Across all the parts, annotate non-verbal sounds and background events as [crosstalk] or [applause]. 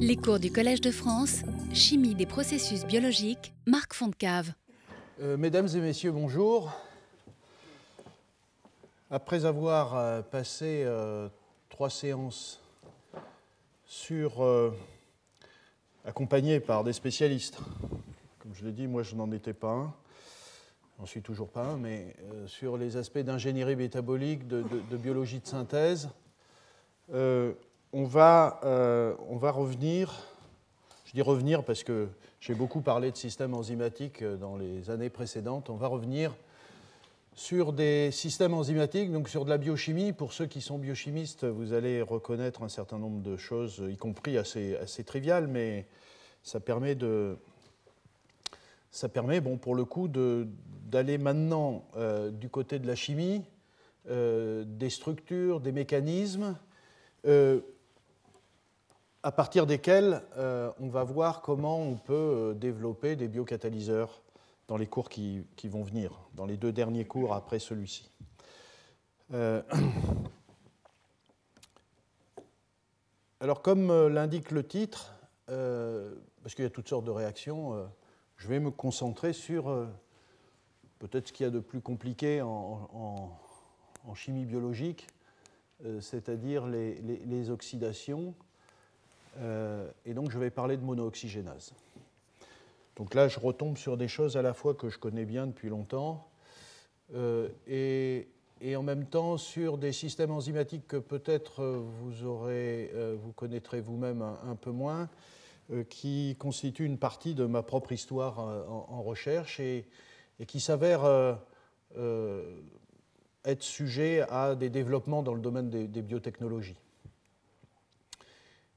Les cours du Collège de France, Chimie des processus biologiques, Marc Fontcave. Euh, mesdames et messieurs, bonjour. Après avoir euh, passé euh, trois séances sur, accompagnées par des spécialistes, comme je l'ai dit, moi je n'en étais pas un, j'en suis toujours pas un, mais sur les aspects d'ingénierie métabolique, de, de, biologie de synthèse, on va, euh, on va revenir, je dis revenir parce que j'ai beaucoup parlé de systèmes enzymatiques euh, dans les années précédentes, on va revenir sur des systèmes enzymatiques, donc sur de la biochimie. Pour ceux qui sont biochimistes, vous allez reconnaître un certain nombre de choses, y compris assez, assez triviales, mais ça permet de, ça permet, bon, pour le coup, d'aller maintenant euh, du côté de la chimie, des structures, des mécanismes, à partir desquels euh, on va voir comment on peut euh, développer des biocatalyseurs dans les cours qui, vont venir, dans les deux derniers cours après celui-ci. Euh, alors comme l'indique le titre, parce qu'il y a toutes sortes de réactions, je vais me concentrer sur peut-être ce qu'il y a de plus compliqué en, chimie biologique, c'est-à-dire les oxydations euh, et donc je vais parler de monooxygénase. Donc là, je retombe sur des choses à la fois que je connais bien depuis longtemps euh, et, en même temps sur des systèmes enzymatiques que peut-être vous, euh, vous connaîtrez vous-même un, peu moins, qui constituent une partie de ma propre histoire en, recherche et, et qui s'avèrent être sujet à des développements dans le domaine des biotechnologies.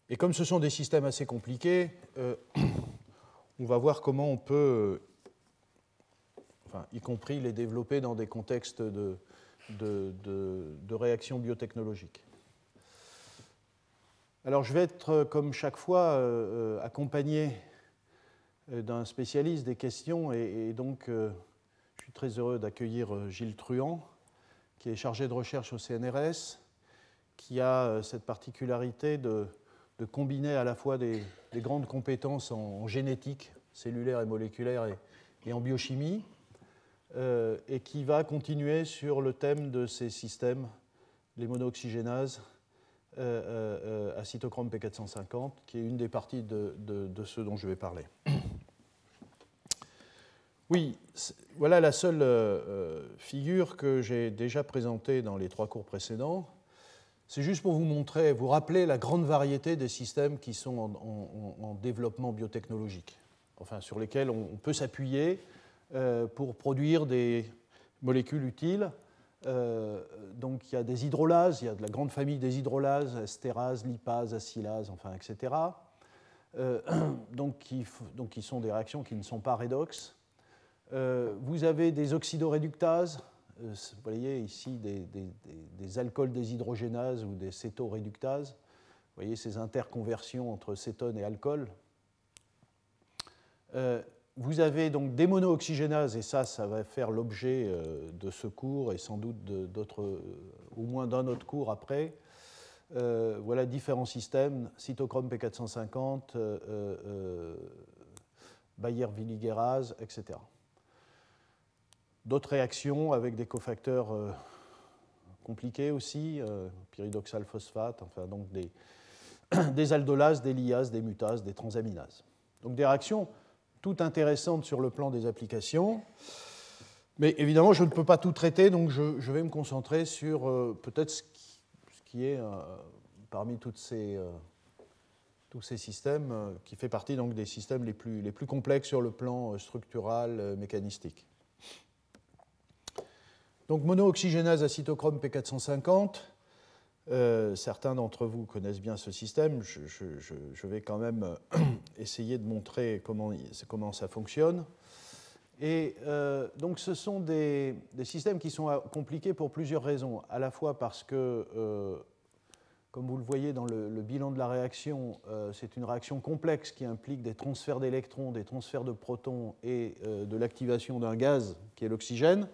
Et comme ce sont des systèmes assez compliqués, euh, [coughs] on va voir comment on peut, enfin, y compris les développer dans des contextes de, de, réactions biotechnologiques. Alors je vais être, comme chaque fois, euh, euh, accompagné d'un spécialiste des questions, et, donc je suis très heureux d'accueillir Gilles Truand, qui est chargé de recherche au CNRS, qui a cette particularité de de combiner à la fois des, grandes compétences en, génétique, cellulaire et moléculaire, et, en biochimie, euh, et qui va continuer sur le thème de ces systèmes, les monooxygénases euh, euh, à cytochrome P450, qui est une des parties de, de ce dont je vais parler. [coughs] Oui, voilà la seule figure que j'ai déjà présentée dans les trois cours précédents. C'est juste pour vous montrer, vous rappeler la grande variété des systèmes qui sont en, développement biotechnologique, enfin sur lesquels on, peut s'appuyer euh, pour produire des molécules utiles. Euh, donc il y a des hydrolases, il y a de la grande famille des hydrolases, estérase, lipase, acylase, enfin, etc. Euh, [clears throat] donc, qui, sont des réactions qui ne sont pas redox. vous avez des oxydoréductases, vous voyez ici des, alcools déshydrogénases ou des cétoréductases. Vous voyez ces interconversions entre cétone et alcool. Euh, vous avez donc des monooxygénases, et ça, ça va faire l'objet euh, de ce cours et sans doute d'autres, au moins d'un autre cours après. voilà différents systèmes, cytochrome P450, Bayer-Villigérase, etc d'autres réactions avec des cofacteurs euh, compliqués aussi, euh, pyridoxal phosphate, enfin donc des, [coughs] aldolases, des liases, des mutases, des transaminases. Donc des réactions toutes intéressantes sur le plan des applications. Mais évidemment, je ne peux pas tout traiter, donc je, vais me concentrer sur euh, peut-être ce, qui est parmi ces, tous ces systèmes, qui fait partie des systèmes les plus, les plus complexes sur le plan structural, mécanistique. Donc monooxygénase à cytochrome P450. Euh, certains d'entre vous connaissent bien ce système. Je, vais quand même euh, [clears throat] essayer de montrer comment, ça fonctionne. Et euh, donc ce sont des, systèmes qui sont compliqués pour plusieurs raisons. À la fois parce que, comme vous le voyez dans le bilan de la réaction, c'est une réaction complexe qui implique des transferts d'électrons, des transferts de protons et de l'activation d'un gaz qui est l'oxygène.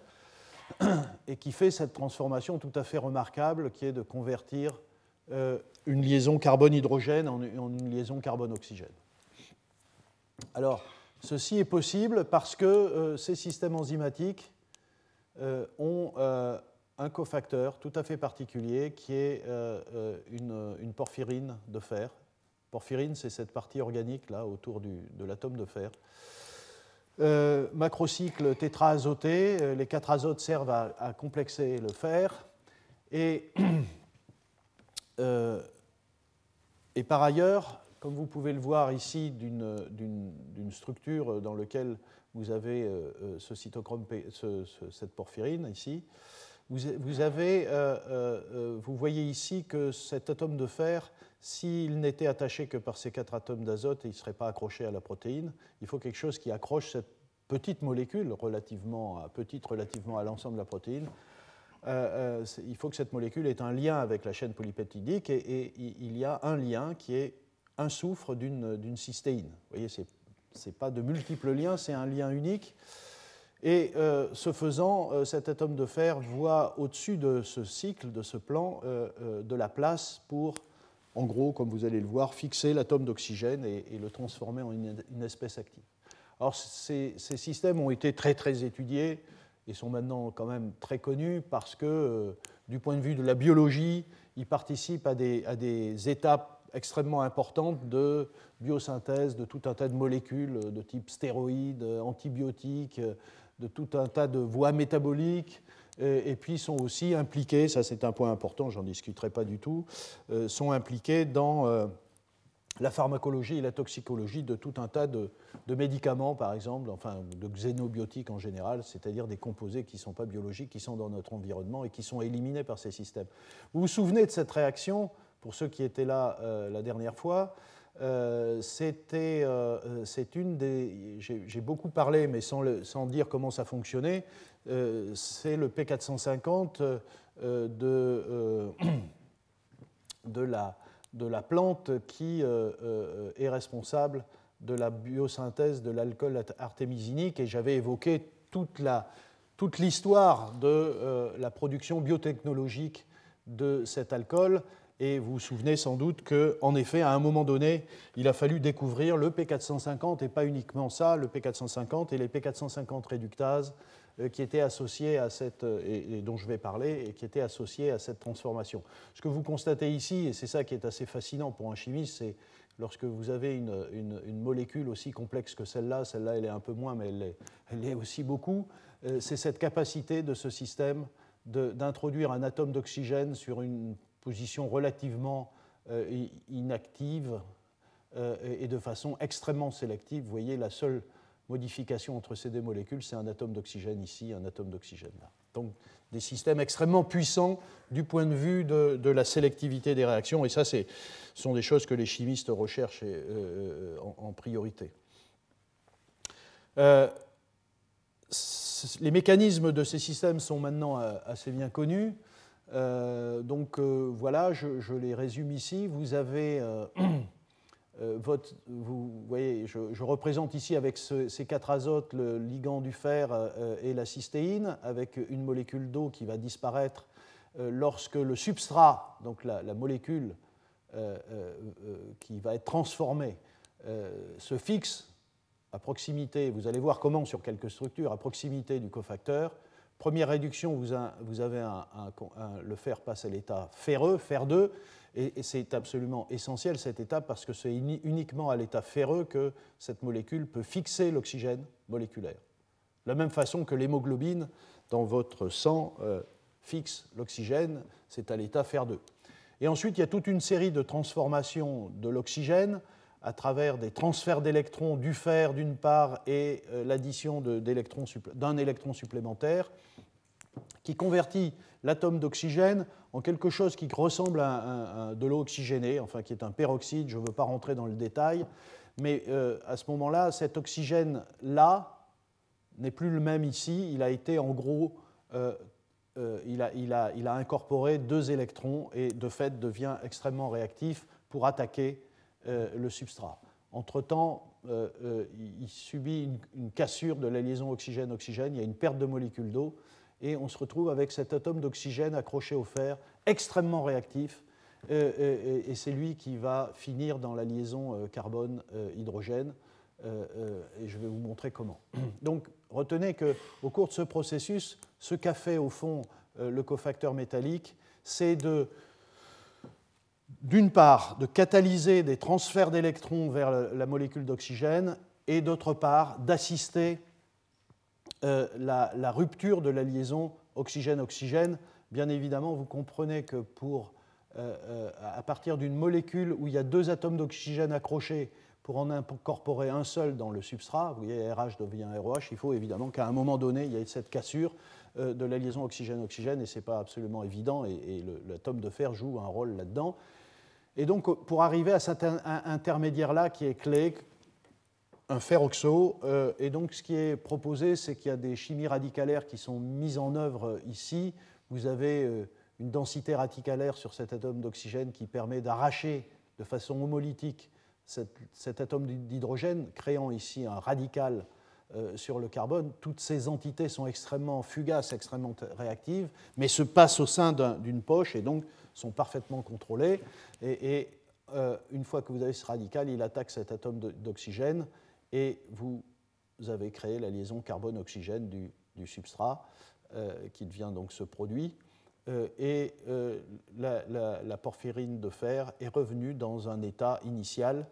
[clears throat] et qui fait cette transformation tout à fait remarquable qui est de convertir une liaison carbone-hydrogène en, une liaison carbone-oxygène. Alors, ceci est possible parce que ces systèmes enzymatiques ont un cofacteur tout à fait particulier qui est une, une porphyrine de fer. Porphyrine, c'est cette partie organique là autour de l'atome de fer. Euh, macrocycle tétraazoté, euh, les quatre azotes servent à, complexer le fer. Et, [clears throat] euh, et, par ailleurs, comme vous pouvez le voir ici d'une structure dans laquelle vous avez ce cytochrome, cette porphyrine ici, vous, avez, vous voyez ici que cet atome de fer s'il n'était attaché que par ces quatre atomes d'azote, il ne serait pas accroché à la protéine. Il faut quelque chose qui accroche cette petite molécule, relativement petite relativement à l'ensemble de la protéine. Euh, euh, il faut que cette molécule ait un lien avec la chaîne polypeptidique et, il y a un lien qui est un soufre d'une cystéine. Vous voyez, ce n'est pas de multiples liens, c'est un lien unique. Et euh, ce faisant, cet atome de fer voit au-dessus de ce cycle, de ce plan, de la place pour en gros, comme vous allez le voir, fixer l'atome d'oxygène et, le transformer en une, espèce active. Alors, ces, systèmes ont été très, très étudiés et sont maintenant quand même très connus parce que, euh, du point de vue de la biologie, ils participent à des, étapes extrêmement importantes de biosynthèse de tout un tas de molécules de type stéroïdes, antibiotiques, de tout un tas de voies métaboliques et puis sont aussi impliqués, ça c'est un point important, j'en discuterai pas du tout, euh, sont impliqués dans euh, la pharmacologie et la toxicologie de tout un tas de, médicaments, par exemple, enfin de xénobiotiques en général, c'est-à-dire des composés qui ne sont pas biologiques, qui sont dans notre environnement et qui sont éliminés par ces systèmes. Vous vous souvenez de cette réaction, pour ceux qui étaient là euh, la dernière fois c'était, c'est une des. J'ai beaucoup parlé, mais sans, dire comment ça fonctionnait. Euh, c'est le P450 euh, de, euh, de, la, de la plante qui est responsable de la biosynthèse de l'alcool artémisinique et j'avais évoqué toute la toute l'histoire de la production biotechnologique de cet alcool et vous vous souvenez sans doute qu'en effet, à un moment donné, il a fallu découvrir le P450 et pas uniquement ça, le P450 et les P450 réductases euh, qui étaient associés à cette, euh, et, dont je vais parler, et qui étaient associés à cette transformation. Ce que vous constatez ici, et c'est ça qui est assez fascinant pour un chimiste, c'est lorsque vous avez une, une, molécule aussi complexe que celle-là, celle-là elle est un peu moins, mais elle est, elle est aussi beaucoup, euh, c'est cette capacité de ce système d'introduire un atome d'oxygène sur une position relativement inactive et de façon extrêmement sélective. Vous voyez, la seule modification entre ces deux molécules, c'est un atome d'oxygène ici, un atome d'oxygène là. Donc des systèmes extrêmement puissants du point de vue de, la sélectivité des réactions, et ça, ce sont des choses que les chimistes recherchent euh, en, priorité. Euh, les mécanismes de ces systèmes sont maintenant euh, assez bien connus. Donc voilà, je, les résume ici. Vous avez Euh, [clears throat] vous voyez, je, représente ici avec ces quatre azotes le ligand du fer euh, et la cystéine, avec une molécule d'eau qui va disparaître euh, lorsque le substrat, donc la, molécule qui va être transformée, se fixe à proximité, vous allez voir comment sur quelques structures, à proximité du cofacteur. Première réduction, vous, avez le fer passe à l'état ferreux, fer 2, et, c'est absolument essentiel cette étape parce que c'est uniquement à l'état ferreux que cette molécule peut fixer l'oxygène moléculaire. De la même façon que l'hémoglobine dans votre sang euh, fixe l'oxygène, c'est à l'état fer 2. Et ensuite, il y a toute une série de transformations de l'oxygène à travers des transferts d'électrons du fer d'une part et euh, l'addition d'un électron supplémentaire qui convertit l'atome d'oxygène en quelque chose qui ressemble à, de l'eau oxygénée, enfin qui est un peroxyde, je ne veux pas rentrer dans le détail, mais euh, à ce moment-là, cet oxygène-là n'est plus le même ici, il a été en gros, euh, il, a, incorporé deux électrons et de fait devient extrêmement réactif pour attaquer le substrat. Entre-temps, il subit une, cassure de la liaison oxygène-oxygène, il y a une perte de molécules d'eau, et on se retrouve avec cet atome d'oxygène accroché au fer, extrêmement réactif, et, c'est lui qui va finir dans la liaison carbone-hydrogène. et je vais vous montrer comment. [clears throat] Donc, retenez qu'au cours de ce processus, ce qu'a fait au fond le cofacteur métallique, c'est de d'une part, de catalyser des transferts d'électrons vers la molécule d'oxygène et d'autre part, d'assister euh, la, rupture de la liaison oxygène-oxygène. Bien évidemment, vous comprenez que pour, euh, euh, à partir d'une molécule où il y a deux atomes d'oxygène accrochés, pour en incorporer un seul dans le substrat, vous voyez, RH devient ROH, il faut évidemment qu'à un moment donné, il y ait cette cassure de la liaison oxygène-oxygène, et ce n'est pas absolument évident, et, l'atome de fer joue un rôle là-dedans. Et donc, pour arriver à cet intermédiaire-là qui est clé, un fer oxo, euh, et donc ce qui est proposé, c'est qu'il y a des chimies radicalaires qui sont mises en œuvre ici. Vous avez euh, une densité radicalaire sur cet atome d'oxygène qui permet d'arracher de façon homolytique cet, atome d'hydrogène, créant ici un radical euh, sur le carbone. Toutes ces entités sont extrêmement fugaces, extrêmement réactives, mais se passent au sein d'une poche et donc sont parfaitement contrôlées. Et, une fois que vous avez ce radical, il attaque cet atome d'oxygène et vous avez créé la liaison carbone-oxygène du, substrat euh, qui devient donc ce produit. Euh, et euh, la, porphyrine de fer est revenue dans un état initial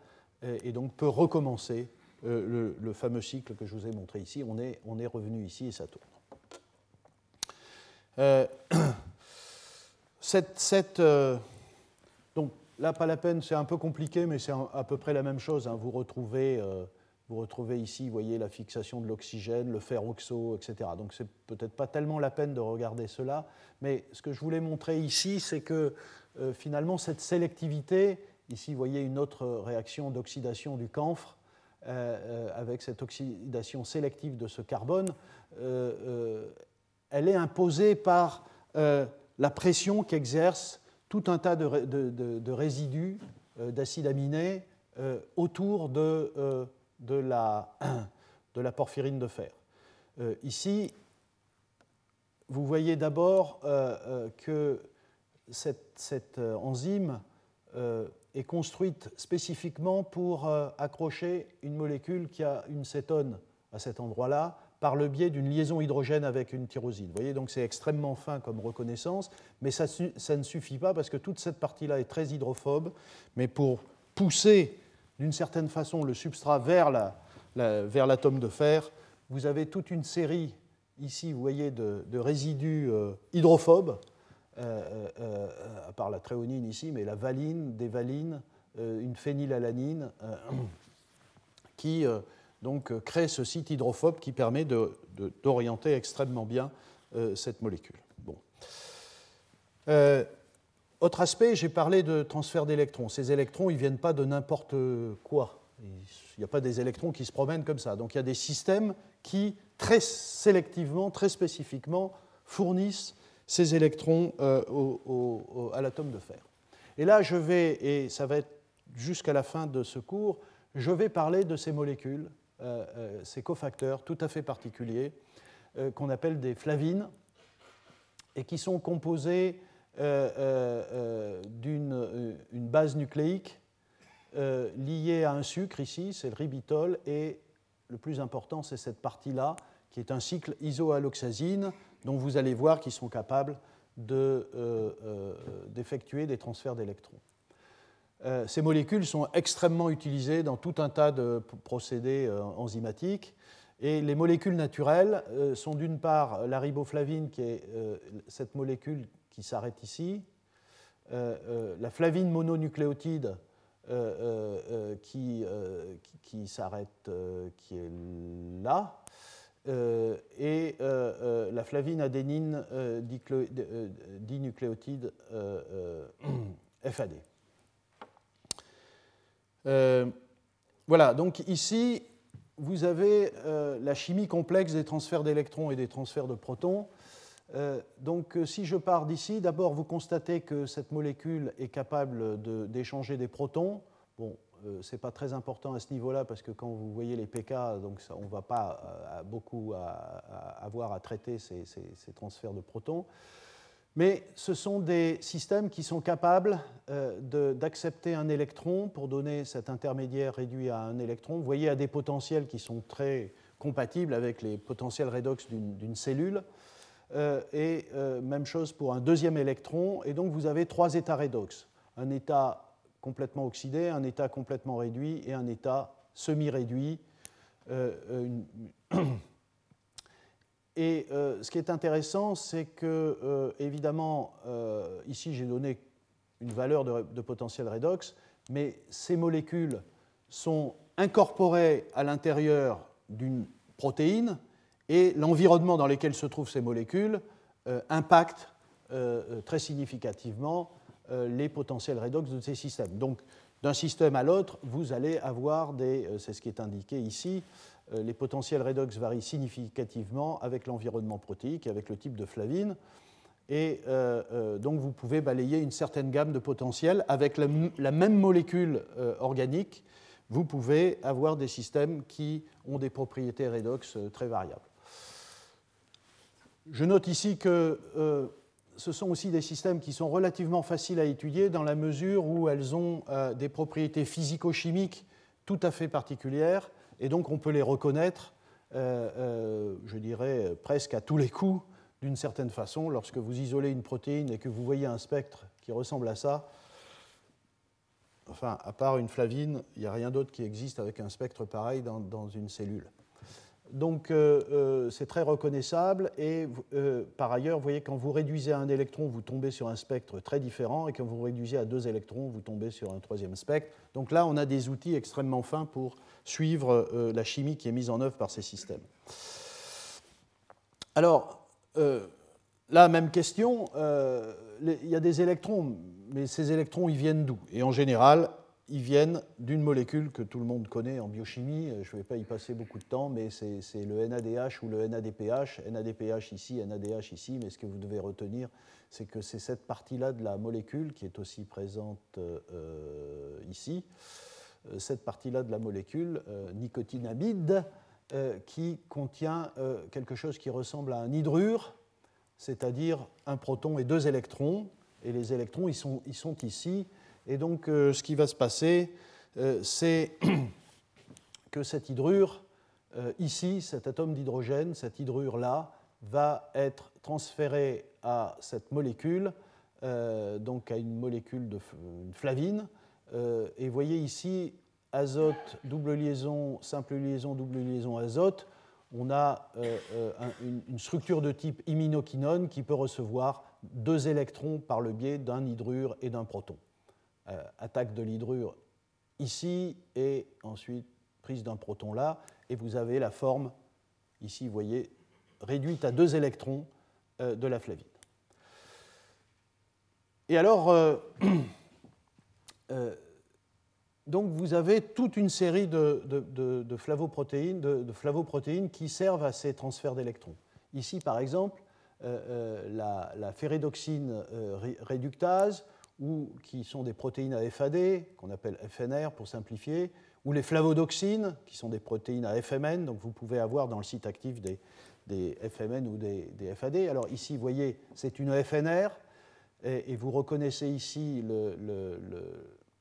et donc peut recommencer le, fameux cycle que je vous ai montré ici. On est, on est revenu ici et ça tourne. [clears throat] cette, cette donc là, pas la peine, c'est un peu compliqué, mais c'est à peu près la même chose. Hein. Vous retrouvez vous retrouvez ici, voyez, la fixation de l'oxygène, le fer oxo, etc. Donc c'est peut-être pas tellement la peine de regarder cela, mais ce que je voulais montrer ici, c'est que euh, finalement cette sélectivité, ici vous voyez une autre réaction d'oxydation du camphre, euh, euh, avec cette oxydation sélective de ce carbone, elle est imposée par la pression qu'exerce tout un tas de, résidus d'acides aminés autour [clears throat] de la, porphyrine de fer. Euh, ici, vous voyez d'abord euh, euh, que cette, enzyme est construite spécifiquement pour accrocher une molécule qui a une cétone à cet endroit-là par le biais d'une liaison hydrogène avec une tyrosine. Vous voyez, donc c'est extrêmement fin comme reconnaissance, mais ça, ne suffit pas parce que toute cette partie-là est très hydrophobe, mais pour pousser d'une certaine façon le substrat vers l'atome de fer, vous avez toute une série, ici vous voyez, de, résidus euh, hydrophobes, euh, euh, à part la tréonine ici, mais la valine, des valines, une phénylalanine, qui donc crée ce site hydrophobe qui permet d'orienter extrêmement bien cette molécule. Bon. Autre aspect, j'ai parlé de transfert d'électrons. Ces électrons, ils ne viennent pas de n'importe quoi. Il n'y a pas des électrons qui se promènent comme ça. Donc il y a des systèmes qui, très sélectivement, très spécifiquement, fournissent ces électrons euh, à l'atome de fer. Et là, je vais, et ça va être jusqu'à la fin de ce cours, je vais parler de ces molécules, euh, euh, ces cofacteurs tout à fait particuliers, qu'on appelle des flavines, et qui sont composés d'une une base nucléique liée à un sucre ici, c'est le ribitol, et le plus important, c'est cette partie-là, qui est un cycle isoalloxazine, dont vous allez voir qu'ils sont capables d'effectuer des transferts d'électrons. ces molécules sont extrêmement utilisées dans tout un tas de procédés enzymatiques. Et les molécules naturelles sont d'une part la riboflavine, qui est cette molécule qui s'arrête ici, euh, euh, la flavine mononucléotide euh, qui, s'arrête, qui est là, et la flavine adénine dinucléotide [clears throat] FAD. voilà, donc ici, vous avez la chimie complexe des transferts d'électrons et des transferts de protons. Euh, donc euh, si je pars d'ici, d'abord vous constatez que cette molécule est capable d'échanger des protons. Bon, euh, ce n'est pas très important à ce niveau-là parce que quand vous voyez les pK, donc on ne va pas beaucoup avoir à traiter ces, transferts de protons. Mais ce sont des systèmes qui sont capables euh, d'accepter un électron pour donner cet intermédiaire réduit à un électron. Vous voyez à des potentiels qui sont très compatibles avec les potentiels redox d'une cellule. Euh, et euh, même chose pour un deuxième électron. Et donc vous avez trois états redox. Un état complètement oxydé, un état complètement réduit et un état semi-réduit. [coughs] Et euh, ce qui est intéressant, c'est que, euh, évidemment, euh, ici j'ai donné une valeur de, potentiel redox, mais ces molécules sont incorporées à l'intérieur d'une protéine et l'environnement dans lequel se trouvent ces molécules impacte très significativement les potentiels redox de ces systèmes. Donc, d'un système à l'autre, vous allez avoir des, c'est ce qui est indiqué ici, euh, les potentiels redox varient significativement avec l'environnement protéique, avec le type de flavine. Et euh, euh, donc vous pouvez balayer une certaine gamme de potentiels. Avec la, même molécule organique, vous pouvez avoir des systèmes qui ont des propriétés redox très variables. Je note ici que ce sont aussi des systèmes qui sont relativement faciles à étudier dans la mesure où elles ont des propriétés physico-chimiques tout à fait particulières et donc on peut les reconnaître, euh, euh, je dirais, presque à tous les coups, d'une certaine façon. Lorsque vous isolez une protéine et que vous voyez un spectre qui ressemble à ça, enfin, à part une flavine, il n'y a rien d'autre qui existe avec un spectre pareil dans une cellule. Donc euh, euh, c'est très reconnaissable et euh, par ailleurs, vous voyez, quand vous réduisez à un électron, vous tombez sur un spectre très différent et quand vous réduisez à deux électrons, vous tombez sur un troisième spectre. Donc là, on a des outils extrêmement fins pour suivre la chimie qui est mise en œuvre par ces systèmes. Alors, là, même question, il y a des électrons, mais ces électrons, ils viennent d'où? Et en général, ils viennent d'une molécule que tout le monde connaît en biochimie. Je ne vais pas y passer beaucoup de temps, mais c'est le NADH ou le NADPH. NADPH ici, NADH ici, mais ce que vous devez retenir, c'est que c'est cette partie-là de la molécule qui est aussi présente euh, ici, euh, cette partie-là de la molécule, euh, nicotinamide, qui contient quelque chose qui ressemble à un hydrure, c'est-à-dire un proton et deux électrons. Et les électrons, ils sont ici et donc, euh, ce qui va se passer, euh, c'est [clears throat] que cette hydrure, euh, ici, cet atome d'hydrogène, cette hydrure-là, va être transféré à cette molécule, donc à une molécule de flavine. et vous voyez ici, azote, double liaison, simple liaison, double liaison azote, on a une, structure de type iminoquinone qui peut recevoir deux électrons par le biais d'un hydrure et d'un proton. Euh, attaque de l'hydrure ici et ensuite prise d'un proton là, et vous avez la forme, ici vous voyez, réduite à deux électrons euh, de la flavine. Et alors, euh, [clears throat] donc vous avez toute une série de, de, flavoprotéines, de, flavoprotéines qui servent à ces transferts d'électrons. Ici, par exemple, la, la ferridoxine réductase ou qui sont des protéines à FAD, qu'on appelle FNR pour simplifier, ou les flavodoxines, qui sont des protéines à FMN, donc vous pouvez avoir dans le site actif des, des FMN ou des, FAD. Alors ici, vous voyez, c'est une FNR, et, vous reconnaissez ici le, le,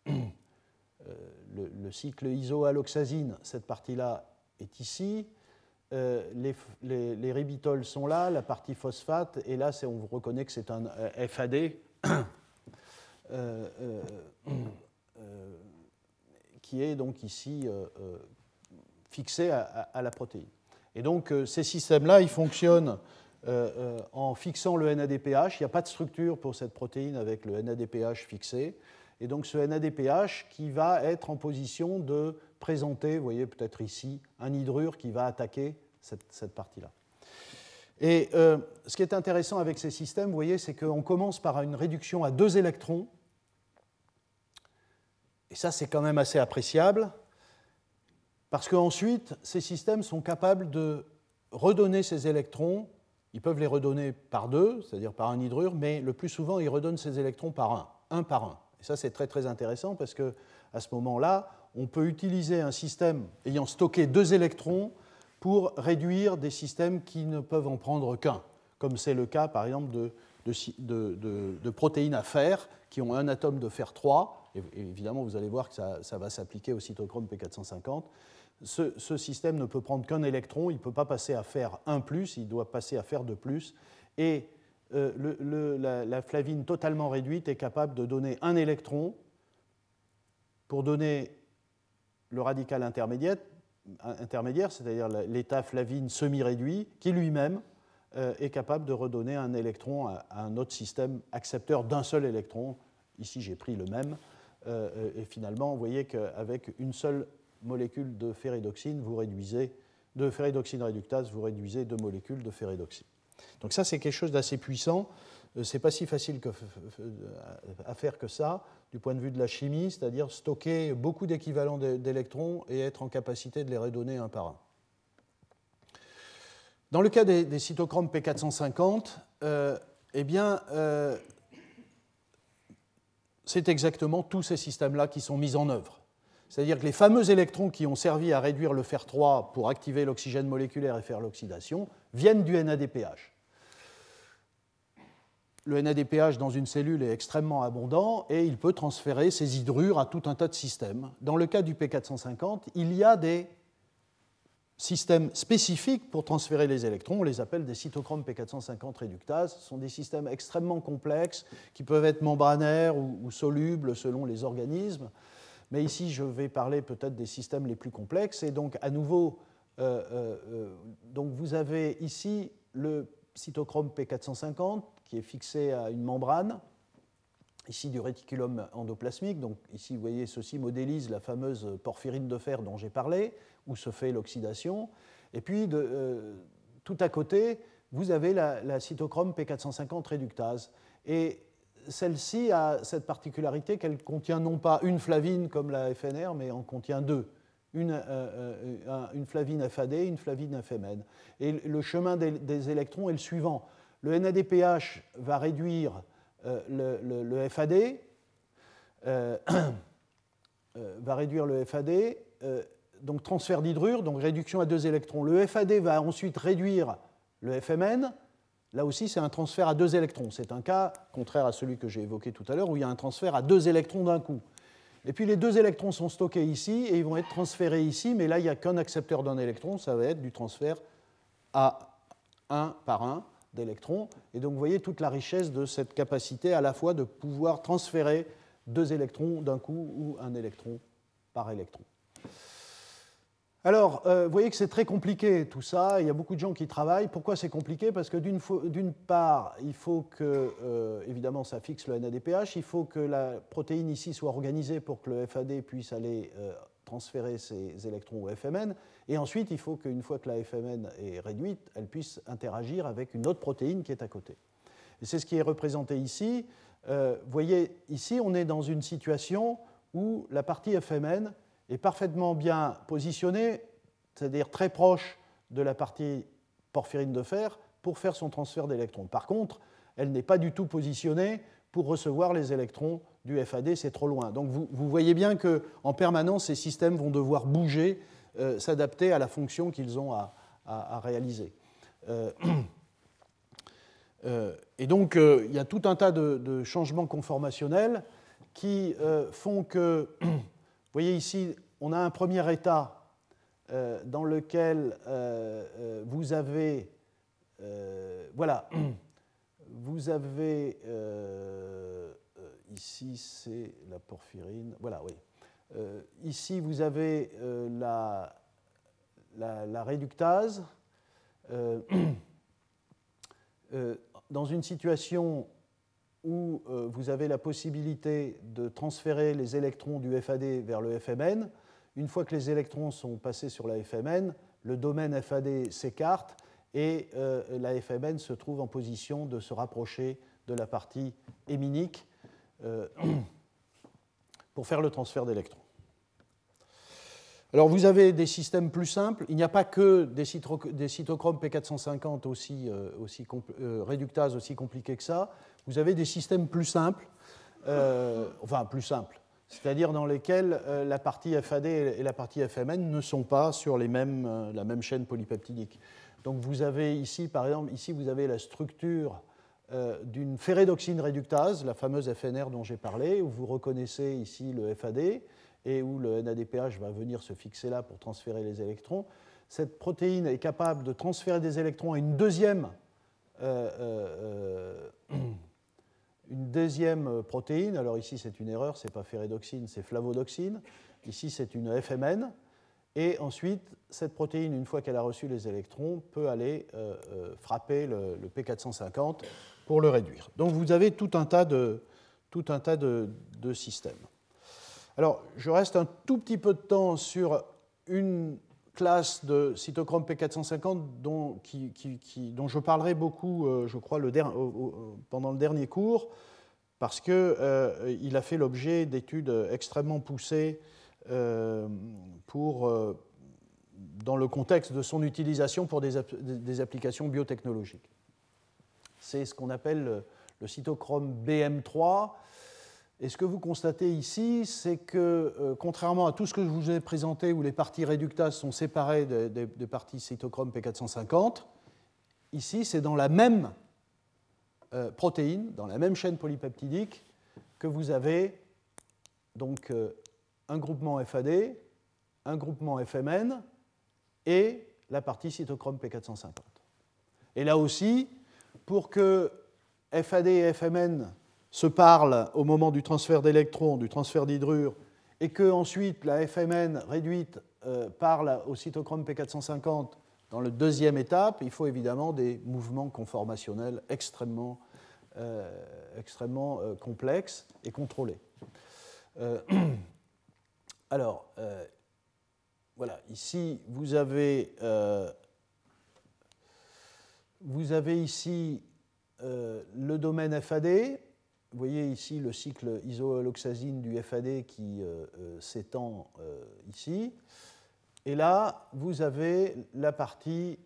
[clears throat] euh, le cycle isoalloxazine, cette partie-là est ici. Euh, les, ribitoles sont là, la partie phosphate, et là, on vous reconnaît que c'est un euh, FAD. [clears throat] Euh, euh, euh, qui est donc ici fixé à, la protéine. Et donc ces systèmes-là, ils fonctionnent en fixant le NADPH. Il n'y a pas de structure pour cette protéine avec le NADPH fixé. Et donc ce NADPH qui va être en position de présenter, vous voyez peut-être ici, un hydrure qui va attaquer cette, cette partie-là. Et ce qui est intéressant avec ces systèmes, vous voyez, c'est qu'on commence par une réduction à deux électrons et ça, c'est quand même assez appréciable, parce qu'ensuite, ces systèmes sont capables de redonner ces électrons. Ils peuvent les redonner par deux, c'est-à-dire par un hydrure, mais le plus souvent, ils redonnent ces électrons par un, un par un. Et ça, c'est très très intéressant parce que à ce moment-là, on peut utiliser un système ayant stocké deux électrons pour réduire des systèmes qui ne peuvent en prendre qu'un, comme c'est le cas par exemple de de, protéines à fer qui ont un atome de fer 3. Et, évidemment, vous allez voir que ça, va s'appliquer au cytochrome P450. Ce, système ne peut prendre qu'un électron, il ne peut pas passer à fer 1, il doit passer à fer 2. Et euh, la, la, flavine totalement réduite est capable de donner un électron pour donner le radical intermédiaire, intermédiaire c'est-à-dire l'état flavine semi-réduit, qui lui-même euh, est capable de redonner un électron à, un autre système accepteur d'un seul électron. Ici, j'ai pris le même. Euh, et finalement, vous voyez qu'avec une seule molécule de ferridoxine, vous réduisez, de ferridoxine réductase, vous réduisez deux molécules de ferridoxine. Donc ça, c'est quelque chose d'assez puissant. Euh, Ce n'est pas si facile à faire que ça, du point de vue de la chimie, c'est-à-dire stocker beaucoup d'équivalents d'électrons et être en capacité de les redonner un par un. Dans le cas des, cytochromes P450, euh, eh bien, euh, c'est exactement tous ces systèmes-là qui sont mis en œuvre. C'est-à-dire que les fameux électrons qui ont servi à réduire le fer 3 pour activer l'oxygène moléculaire et faire l'oxydation viennent du NADPH. Le NADPH dans une cellule est extrêmement abondant et il peut transférer ses hydrures à tout un tas de systèmes. Dans le cas du P450, il y a des systèmes spécifiques pour transférer les électrons. On les appelle des cytochromes P450 réductases. Ce sont des systèmes extrêmement complexes qui peuvent être membranaires ou, solubles selon les organismes. Mais ici, je vais parler peut-être des systèmes les plus complexes. Et donc, à nouveau, euh, euh, euh, donc vous avez ici le cytochrome P450 qui est fixé à une membrane, ici du réticulum endoplasmique. Donc ici, vous voyez, ceci modélise la fameuse porphyrine de fer dont j'ai parlé où se fait l'oxydation. Et puis, euh, tout à côté, vous avez la, cytochrome P450 réductase. Et celle-ci a cette particularité qu'elle contient non pas une flavine comme la FNR, mais en contient deux. Une, euh, euh, flavine FAD, une flavine FMN. Et le chemin des, électrons est le suivant. Le NADPH [coughs] va réduire le, FAD, va réduire le FAD, donc transfert d'hydrure, donc réduction à deux électrons. Le FAD va ensuite réduire le FMN. Là aussi, c'est un transfert à deux électrons. C'est un cas contraire à celui que j'ai évoqué tout à l'heure, où il y a un transfert à deux électrons d'un coup. Et puis les deux électrons sont stockés ici et ils vont être transférés ici, mais là, il n'y a qu'un accepteur d'un électron, ça va être du transfert à un par un d'électrons. Et donc vous voyez toute la richesse de cette capacité à la fois de pouvoir transférer deux électrons d'un coup ou un électron par électron. Alors, euh, vous voyez que c'est très compliqué tout ça, il y a beaucoup de gens qui travaillent. Pourquoi c'est compliqué? Parce que d'une part, il faut que, euh, évidemment, ça fixe le NADPH, il faut que la protéine ici soit organisée pour que le FAD puisse aller euh, transférer ses électrons au FMN, et ensuite, il faut qu'une fois que la FMN est réduite, elle puisse interagir avec une autre protéine qui est à côté. Et c'est ce qui est représenté ici. vous voyez, ici, on est dans une situation où la partie FMN est parfaitement bien positionnée, c'est-à-dire très proche de la partie porphyrine de fer, pour faire son transfert d'électrons. Par contre, elle n'est pas du tout positionnée pour recevoir les électrons du FAD, c'est trop loin. Donc vous, voyez bien qu'en permanence, ces systèmes vont devoir bouger, euh, s'adapter à la fonction qu'ils ont à, réaliser. Euh, [clears throat] euh, et donc, il y a tout un tas de changements conformationnels qui font que [clears throat] vous voyez ici, on a un premier état euh, dans lequel euh, euh, vous avez, voilà, [clears throat] vous avez, ici c'est la porphyrine, voilà, oui. ici vous avez la, la, réductase. [clears throat] dans une situation où euh, vous avez la possibilité de transférer les électrons du FAD vers le FMN. Une fois que les électrons sont passés sur la FMN, le domaine FAD s'écarte et euh, la FMN se trouve en position de se rapprocher de la partie héminique euh, pour faire le transfert d'électrons. Alors vous avez des systèmes plus simples. Il n'y a pas que des, cytochromes P450 aussi, réductases aussi compliqués que ça vous avez des systèmes plus simples, euh, enfin plus simples, c'est-à-dire dans lesquels euh, la partie FAD et la partie FMN ne sont pas sur euh, la même chaîne polypeptidique. Donc vous avez ici, par exemple, ici vous avez la structure d'une ferrédoxine réductase, la fameuse FNR dont j'ai parlé, où vous reconnaissez ici le FAD et où le NADPH va venir se fixer là pour transférer les électrons. Cette protéine est capable de transférer des électrons à une deuxième, une deuxième protéine. Alors ici c'est une erreur, ce n'est pas ferrédoxine, c'est flavodoxine. Ici c'est une FMN. Et ensuite, cette protéine, une fois qu'elle a reçu les électrons, peut aller euh, euh, frapper le, P450 pour le réduire. Donc vous avez tout un tas de, tout un tas de, systèmes. Alors, je reste un tout petit peu de temps sur une de cytochrome P450 dont, dont je parlerai beaucoup, euh, je crois, le pendant le dernier cours, parce qu'il a fait l'objet d'études extrêmement poussées euh, pour, euh, dans le contexte de son utilisation pour des, des applications biotechnologiques. C'est ce qu'on appelle le, cytochrome BM3. Et ce que vous constatez ici, c'est que, euh, contrairement à tout ce que je vous ai présenté, où les parties réductases sont séparées des, parties cytochrome P450, ici, c'est dans la même protéine, dans la même chaîne polypeptidique, que vous avez donc un groupement FAD, un groupement FMN et la partie cytochrome P450. Et là aussi, pour que FAD et FMN se parlent au moment du transfert d'électrons, du transfert d'hydrure, et que ensuite la FMN réduite euh, parle au cytochrome P450 dans la deuxième étape, il faut évidemment des mouvements conformationnels extrêmement, euh, euh, complexes et contrôlés. [clears throat] Alors, voilà, ici, vous avez, vous avez ici le domaine FAD. Vous voyez ici le cycle isoaloxazine du FAD qui s'étend ici. Et là, vous avez la partie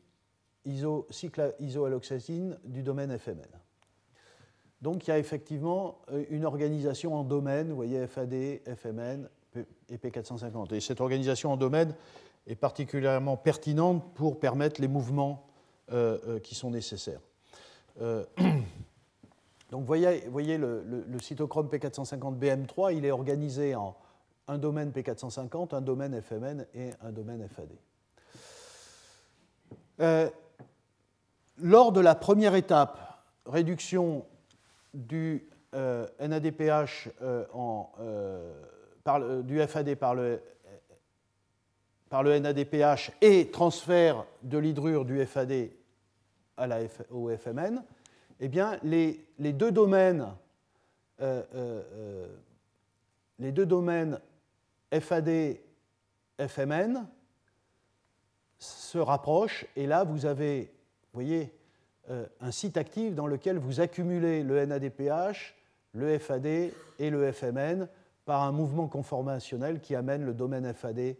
iso, cycle isoaloxazine du domaine FMN. Donc il y a effectivement une organisation en domaine, vous voyez FAD, FMN, et P450. Et cette organisation en domaine est particulièrement pertinente pour permettre les mouvements euh, euh, qui sont nécessaires. Euh, [clears throat] donc vous voyez, voyez le, cytochrome P450 BM3, il est organisé en un domaine P450, un domaine FMN et un domaine FAD. lors de la première étape, réduction du NADPH en du FAD par le, par le NADPH et transfert de l'hydrure du FAD au FMN, eh bien, les, deux domaines, euh, euh, euh, FAD, FMN se rapprochent et là vous avez, un site actif dans lequel vous accumulez le NADPH, le FAD et le FMN par un mouvement conformationnel qui amène le domaine FAD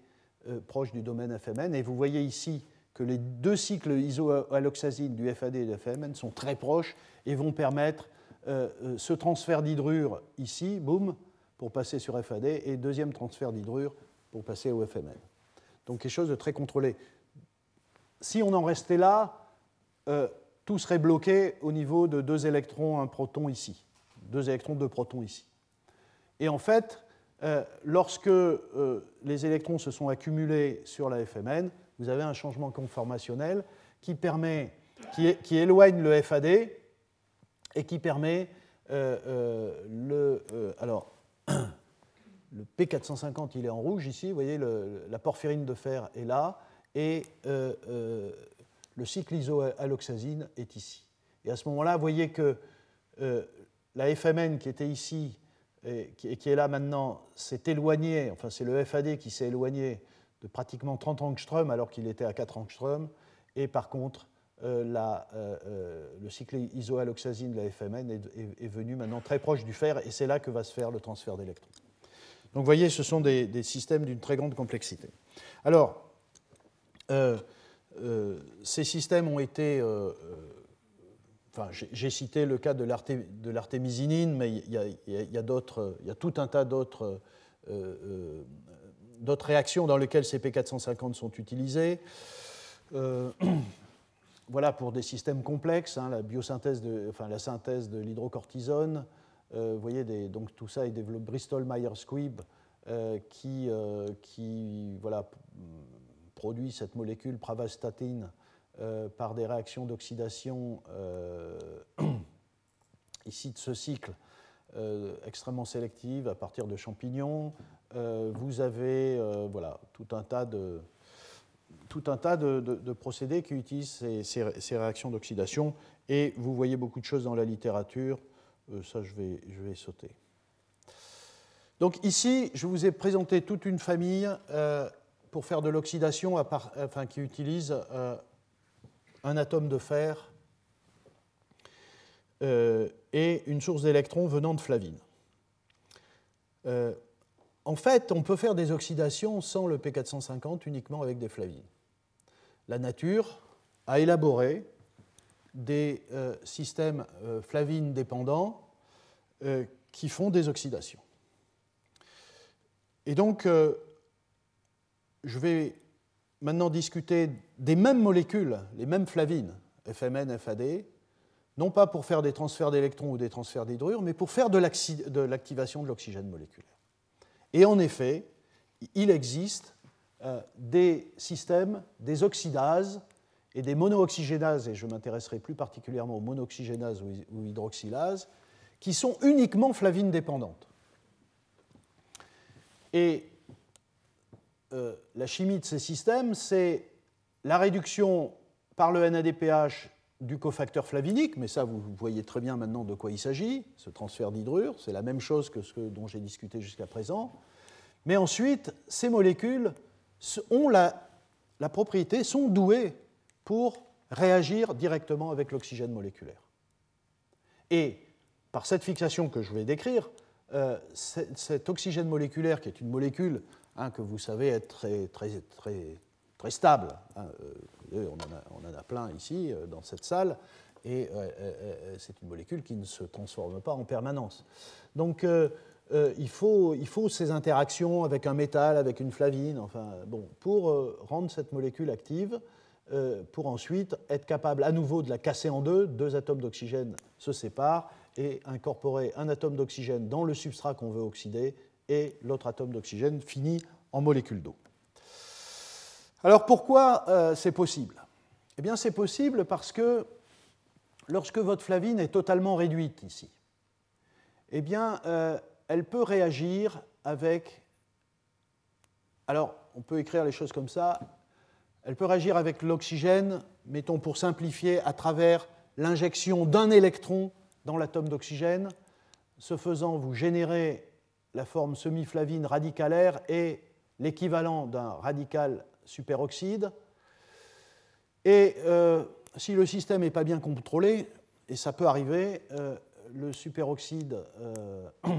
proche du domaine FMN. Et vous voyez ici que les deux cycles isoaloxazine du FAD et du FMN sont très proches et vont permettre euh, euh, ce transfert d'hydrure ici, boum, pour passer sur FAD, et deuxième transfert d'hydrure pour passer au FMN. Donc quelque chose de très contrôlé. Si on en restait là, tout serait bloqué au niveau de deux électrons, un proton ici, deux électrons, deux protons ici. Et en fait, euh, lorsque euh, les électrons se sont accumulés sur la FMN, vous avez un changement conformationnel qui, permet, qui, éloigne le FAD et qui permet euh, le. alors, [coughs] le P450, il est en rouge ici, vous voyez, la porphyrine de fer est là, et le cycle isoaloxazine est ici. Et à ce moment-là, vous voyez que la FMN qui était ici et qui est là maintenant s'est éloigné, enfin c'est le FAD qui s'est éloigné de pratiquement 30 angstroms alors qu'il était à 4 angstroms, et par contre euh, la, euh, euh, le cycle isoaloxazine de la FMN est, venu maintenant très proche du fer, et c'est là que va se faire le transfert d'électrons. Donc vous voyez, ce sont des, des systèmes d'une très grande complexité. Alors, ces systèmes ont été j'ai cité le cas de l'artémisinine, mais il y a tout un tas d'autres euh, euh, réactions dans lesquelles ces P450 sont utilisés. Euh, [clears throat] voilà pour des systèmes complexes, hein, la biosynthèse, de, enfin la synthèse de l'hydrocortisone. vous voyez, donc tout ça est développé Bristol-Myers Squibb qui, qui voilà, produit cette molécule pravastatine par des réactions d'oxydation [clears throat] ici de ce cycle euh, extrêmement sélective à partir de champignons. Euh, vous avez euh, voilà, tout un tas de, tout un tas de, procédés qui utilisent ces, réactions d'oxydation et vous voyez beaucoup de choses dans la littérature. ça, je vais, je vais sauter. Donc ici, je vous ai présenté toute une famille pour faire de l'oxydation enfin, qui utilise un atome de fer euh, et une source d'électrons venant de flavine. Euh, en fait, on peut faire des oxydations sans le P450 uniquement avec des flavines. La nature a élaboré des euh, systèmes flavines dépendants qui font des oxydations. Et donc, je vais maintenant discuter des mêmes molécules, les mêmes flavines, FMN, FAD, non pas pour faire des transferts d'électrons ou des transferts d'hydrures, mais pour faire de l'activation de l'oxygène moléculaire. Et en effet, il existe euh, des systèmes, des oxydases et des monooxygénases, et je m'intéresserai plus particulièrement aux monooxygénases ou hydroxylases, qui sont uniquement flavines dépendantes. Et euh, la chimie de ces systèmes, c'est la réduction par le NADPH du cofacteur flavinique, mais ça vous voyez très bien maintenant de quoi il s'agit, ce transfert d'hydrure, c'est la même chose que ce dont j'ai discuté jusqu'à présent. Mais ensuite, ces molécules ont la, propriété, sont douées pour réagir directement avec l'oxygène moléculaire. Et par cette fixation que je vais décrire, euh, cet oxygène moléculaire, qui est une molécule hein, que vous savez être très, très, stable, hein, euh, on en, a, plein ici euh, dans cette salle, et euh, c'est une molécule qui ne se transforme pas en permanence. Donc il, faut, il, faut, ces interactions avec un métal, avec une flavine, enfin, bon, pour rendre cette molécule active, pour ensuite être capable à nouveau de la casser en deux, deux atomes d'oxygène se séparent et incorporer un atome d'oxygène dans le substrat qu'on veut oxyder et l'autre atome d'oxygène finit en molécule d'eau. Alors pourquoi euh, c'est possible? Eh bien c'est possible parce que lorsque votre flavine est totalement réduite ici, eh bien euh, elle peut réagir avec... Alors on peut écrire les choses comme ça. Elle peut réagir avec l'oxygène, mettons pour simplifier, à travers l'injection d'un électron dans l'atome d'oxygène. Ce faisant, vous générez la forme semi-flavine radicalaire et l'équivalent d'un radical superoxyde. Et euh, si le système n'est pas bien contrôlé, et ça peut arriver, euh, le superoxyde. Euh, [coughs]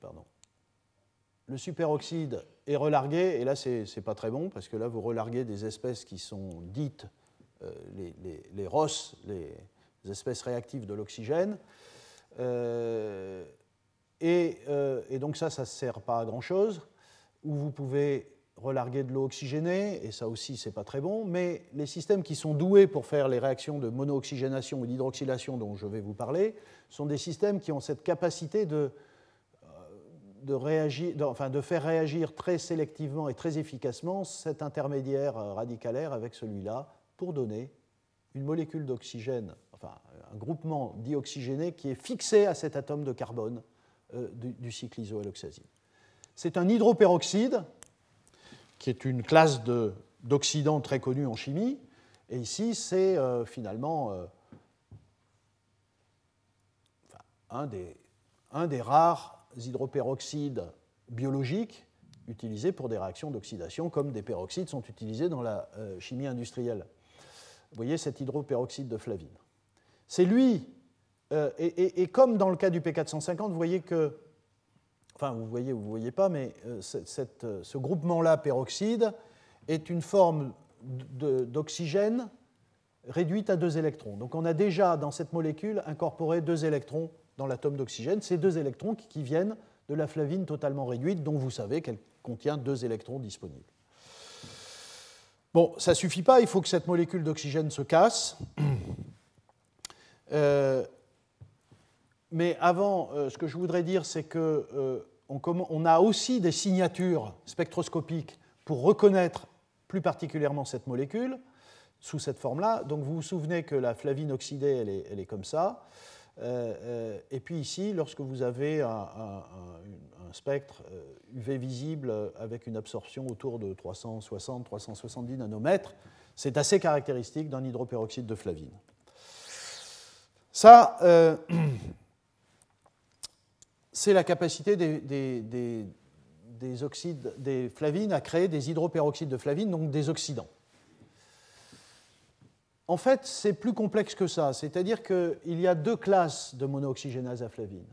pardon. Le superoxyde est relargué, et là, c'est n'est pas très bon, parce que là, vous relarguez des espèces qui sont dites les, ROS, les espèces réactives de l'oxygène. Et, et, donc, ça, ça ne sert pas à grand-chose où vous pouvez relarguer de l'eau oxygénée, et ça aussi, c'est pas très bon, mais les systèmes qui sont doués pour faire les réactions de monooxygénation ou d'hydroxylation dont je vais vous parler sont des systèmes qui ont cette capacité de, euh, faire réagir très sélectivement et très efficacement cet intermédiaire euh, radicalaire avec celui-là pour donner une molécule d'oxygène, enfin un groupement dioxygéné qui est fixé à cet atome de carbone euh, du, du cycle isoalloxazine. C'est un hydroperoxyde, qui est une classe d'oxydants très connue en chimie. Et ici, c'est euh, finalement euh, un, des, rares hydroperoxydes biologiques utilisés pour des réactions d'oxydation, comme des peroxydes sont utilisés dans la euh, chimie industrielle. Vous voyez cet hydroperoxyde de flavine. C'est lui, et, comme dans le cas du P450, vous voyez que enfin vous voyez ou vous ne voyez pas, mais euh, euh, ce groupement-là, peroxyde, est une forme d'oxygène réduite à deux électrons. Donc on a déjà dans cette molécule incorporé deux électrons dans l'atome d'oxygène, ces deux électrons qui viennent de la flavine totalement réduite, dont vous savez qu'elle contient deux électrons disponibles. Bon, ça ne suffit pas, il faut que cette molécule d'oxygène se casse. [clears throat] Euh, mais avant, euh, ce que je voudrais dire, c'est qu'on on a aussi des signatures spectroscopiques pour reconnaître plus particulièrement cette molécule sous cette forme-là. Donc vous vous souvenez que la flavine oxydée, elle est, comme ça. Euh, euh, et puis ici, lorsque vous avez un, spectre UV euh, visible avec une absorption autour de 360-370 nanomètres, c'est assez caractéristique d'un hydroperoxyde de flavine. Ça, [clears throat] c'est la capacité des, des, oxydes, des flavines à créer des hydroperoxydes de flavine, donc des oxydants. En fait, c'est plus complexe que ça. C'est-à-dire qu'il y a deux classes de monooxygénase à flavine.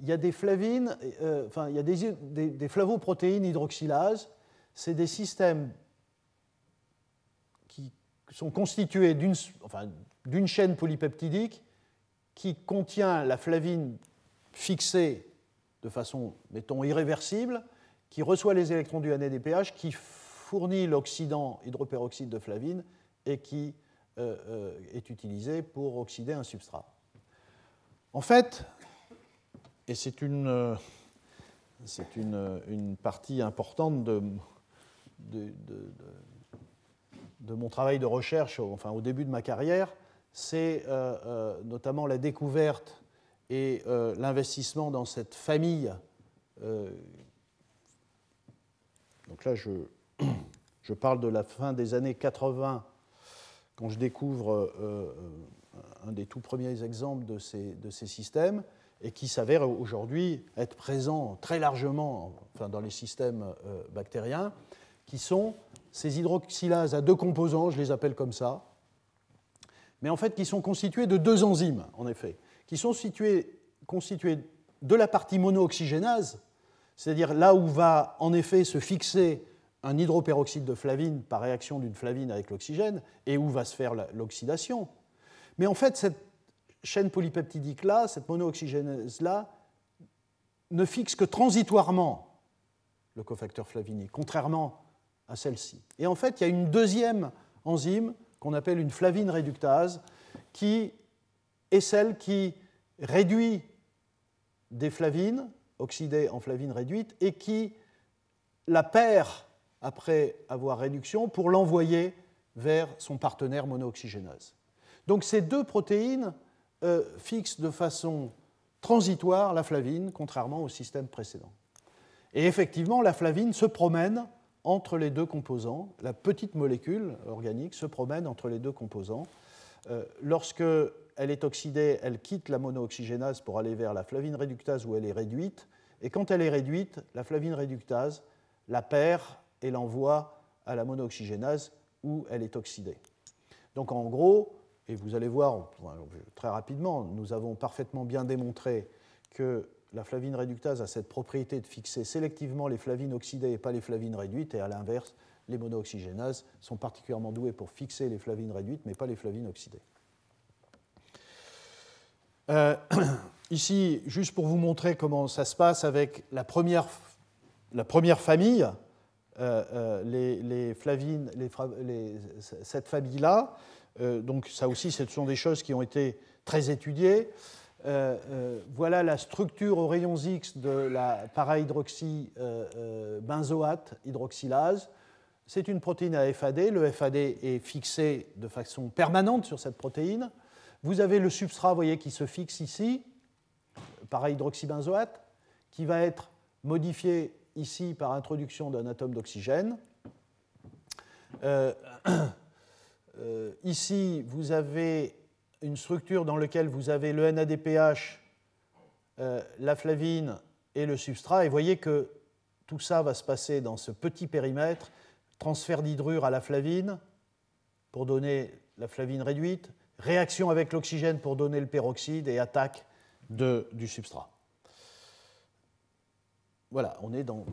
Il y a des flavines, euh, enfin, il y a des, flavoprotéines hydroxylases. C'est des systèmes qui sont constitués d'une chaîne polypeptidique qui contient la flavine fixée de façon, mettons, irréversible, qui reçoit les électrons du NADPH, qui fournit l'oxydant hydroperoxyde de flavine et qui euh, euh, est utilisé pour oxyder un substrat. En fait, et c'est une, euh, partie importante de, de, de, mon travail de recherche, enfin au début de ma carrière, c'est notamment la découverte et l'investissement dans cette famille. donc là, je, je parle de la fin des années 80 quand je découvre euh, euh, un des tout premiers exemples de ces, de ces systèmes, et qui s'avère aujourd'hui être présent très largement enfin, dans les systèmes euh, bactériens, qui sont ces hydroxylases à deux composants, je les appelle comme ça, mais en fait qui sont constitués de deux enzymes, en effet, qui sont situés, constitués de la partie monooxygénase, c'est-à-dire là où va en effet se fixer un hydroperoxyde de flavine par réaction d'une flavine avec l'oxygène et où va se faire l'oxydation. Mais en fait, cette chaîne polypeptidique-là, cette monooxygénase-là, ne fixe que transitoirement le cofacteur flavinique, contrairement à celle-ci. Et en fait, il y a une deuxième enzyme qu'on appelle une flavine réductase, qui est celle qui réduit des flavines oxydées en flavines réduites et qui la perd après avoir réduction pour l'envoyer vers son partenaire monooxygénase. Donc ces deux protéines euh, fixent de façon transitoire la flavine, contrairement au système précédent. Et effectivement, la flavine se promène entre les deux composants, la petite molécule organique se promène entre les deux composants. Euh, lorsque elle est oxydée, elle quitte la monooxygénase pour aller vers la flavine réductase où elle est réduite, et quand elle est réduite, la flavine réductase la perd et l'envoie à la monooxygénase où elle est oxydée. Donc en gros, et vous allez voir très rapidement, nous avons parfaitement bien démontré que la flavine réductase a cette propriété de fixer sélectivement les flavines oxydées et pas les flavines réduites, et à l'inverse, les monooxygénases sont particulièrement douées pour fixer les flavines réduites, mais pas les flavines oxydées. Euh, [clears throat] ici, juste pour vous montrer comment ça se passe avec la première, la première famille, euh, euh, les, flavines, cette famille-là. Donc ça aussi, ce sont des choses qui ont été très étudiées. voilà la structure aux rayons X de la para-hydroxy benzoate hydroxylase. C'est une protéine à FAD. Le FAD est fixé de façon permanente sur cette protéine. Vous avez le substrat, voyez, qui se fixe ici, para-hydroxybenzoate, qui va être modifié ici par introduction d'un atome d'oxygène. Euh, [clears throat] euh, ici, vous avez une structure dans laquelle vous avez le NADPH, euh, la flavine et le substrat. Et vous voyez que tout ça va se passer dans ce petit périmètre. Transfert d'hydrure à la flavine pour donner la flavine réduite, réaction avec l'oxygène pour donner le peroxyde et attaque du substrat. Voilà, on est dans,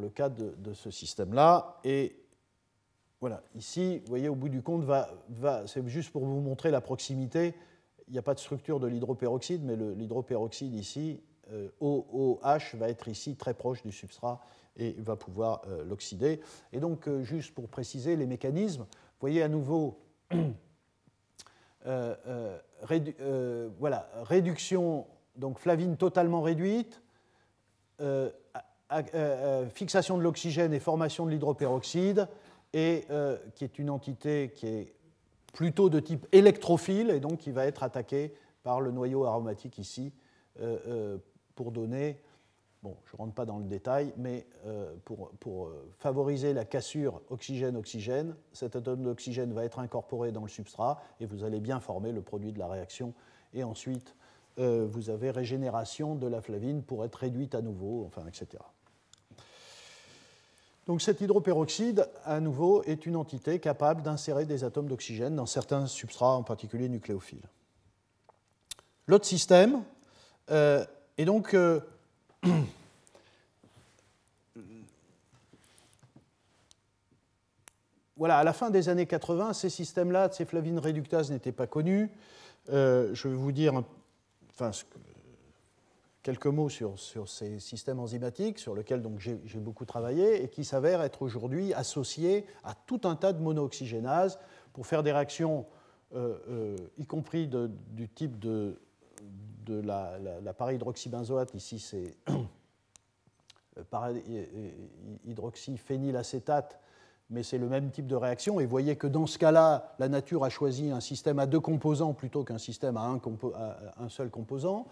le cas de, ce système-là. Et voilà, ici, vous voyez, au bout du compte, c'est juste pour vous montrer la proximité. Il n'y a pas de structure de l'hydroperoxyde, mais l'hydroperoxyde ici, OOH, euh, va être ici très proche du substrat et va pouvoir l'oxyder. Et donc, juste pour préciser les mécanismes, vous voyez à nouveau [clears throat] voilà, réduction, donc flavine totalement réduite, fixation de l'oxygène et formation de l'hydroperoxyde, et qui est une entité qui est plutôt de type électrophile et donc qui va être attaqué par le noyau aromatique ici euh, euh, pour donner, bon, je ne rentre pas dans le détail, mais euh, pour, pour, favoriser la cassure oxygène-oxygène, cet atome d'oxygène va être incorporé dans le substrat et vous allez bien former le produit de la réaction. Et ensuite, vous avez régénération de la flavine pour être réduite à nouveau, enfin, etc. Donc cet hydroperoxyde, à nouveau, est une entité capable d'insérer des atomes d'oxygène dans certains substrats, en particulier nucléophiles. L'autre système euh, est donc... [coughs] Voilà, à la fin des années 80, ces systèmes-là, ces flavines réductases n'étaient pas connus. Euh, je vais vous dire quelques mots sur, sur, ces systèmes enzymatiques sur lesquels j'ai beaucoup travaillé et qui s'avèrent être aujourd'hui associés à tout un tas de monooxygénases pour faire des réactions, euh, euh, y compris du type de, de la, la. Ici, c'est [clears throat] hydroxyphénylacétate, mais c'est le même type de réaction. Et vous voyez que dans ce cas-là, la nature a choisi un système à deux composants plutôt qu'un système à un, un seul composant.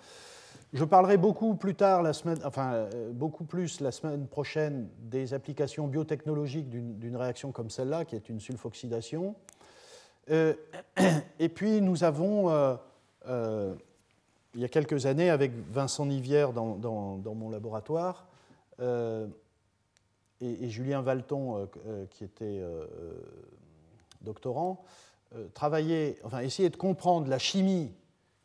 Je parlerai beaucoup plus tard, la semaine, enfin euh, beaucoup plus la semaine prochaine des applications biotechnologiques d'une réaction comme celle-là, qui est une sulfoxydation. Euh, [clears throat] et puis nous avons, euh, il y a quelques années, avec Vincent Nivière dans, mon laboratoire, et, Julien Valton, qui était doctorant, travaillé, enfin essayer de comprendre la chimie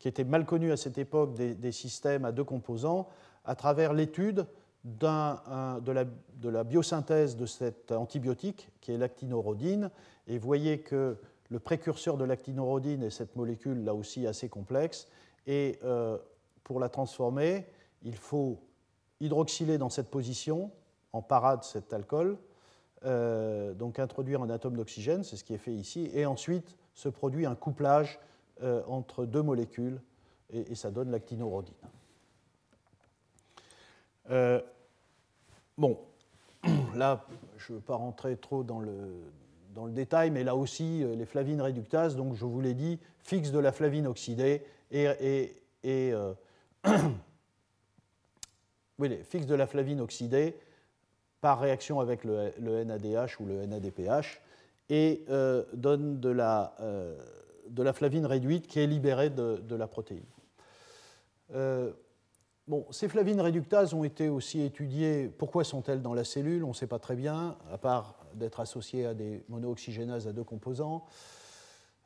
qui était mal connu à cette époque des, systèmes à deux composants, à travers l'étude de, la, biosynthèse de cet antibiotique, qui est l'actinorhodine. Et voyez que le précurseur de l'actinorhodine est cette molécule, là aussi assez complexe. Et euh, pour la transformer, il faut hydroxyler dans cette position, en parade cet alcool, euh, donc introduire un atome d'oxygène, c'est ce qui est fait ici, et ensuite se produit un couplage euh, entre deux molécules et, ça donne l'actinorhodine. Bon, [clears throat] là, je ne veux pas rentrer trop dans le, dans le détail, mais là aussi, les flavines réductases, donc je vous l'ai dit, fixent de la flavine oxydée et, [clears throat] oui, fixent de la flavine oxydée par réaction avec le, NADH ou le NADPH et euh, donnent de la de la flavine réduite qui est libérée de, la protéine. Euh, bon, ces flavines réductases ont été aussi étudiées. Pourquoi sont-elles dans la cellule? On ne sait pas très bien, à part d'être associées à des monooxygénases à deux composants.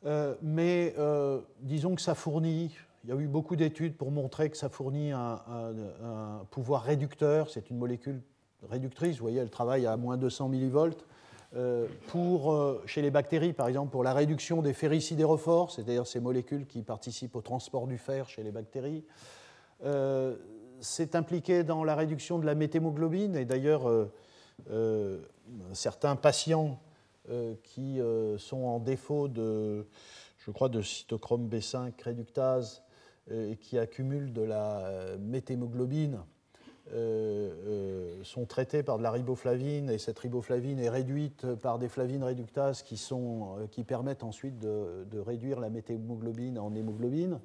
Euh, mais euh, disons que ça fournit, il y a eu beaucoup d'études pour montrer que ça fournit un, pouvoir réducteur. C'est une molécule réductrice, vous voyez, elle travaille à moins 200 millivolts. Euh, pour, chez les bactéries, par exemple, pour la réduction des ferricidérophores, c'est-à-dire ces molécules qui participent au transport du fer chez les bactéries. C'est impliqué dans la réduction de la méthémoglobine, et d'ailleurs, certains patients qui sont en défaut de, je crois, de cytochrome B5 réductase et qui accumulent de la méthémoglobine, euh, euh, sont traités par de la riboflavine et cette riboflavine est réduite par des flavines réductases qui, sont, euh, qui permettent ensuite de, réduire la méthémoglobine en hémoglobine.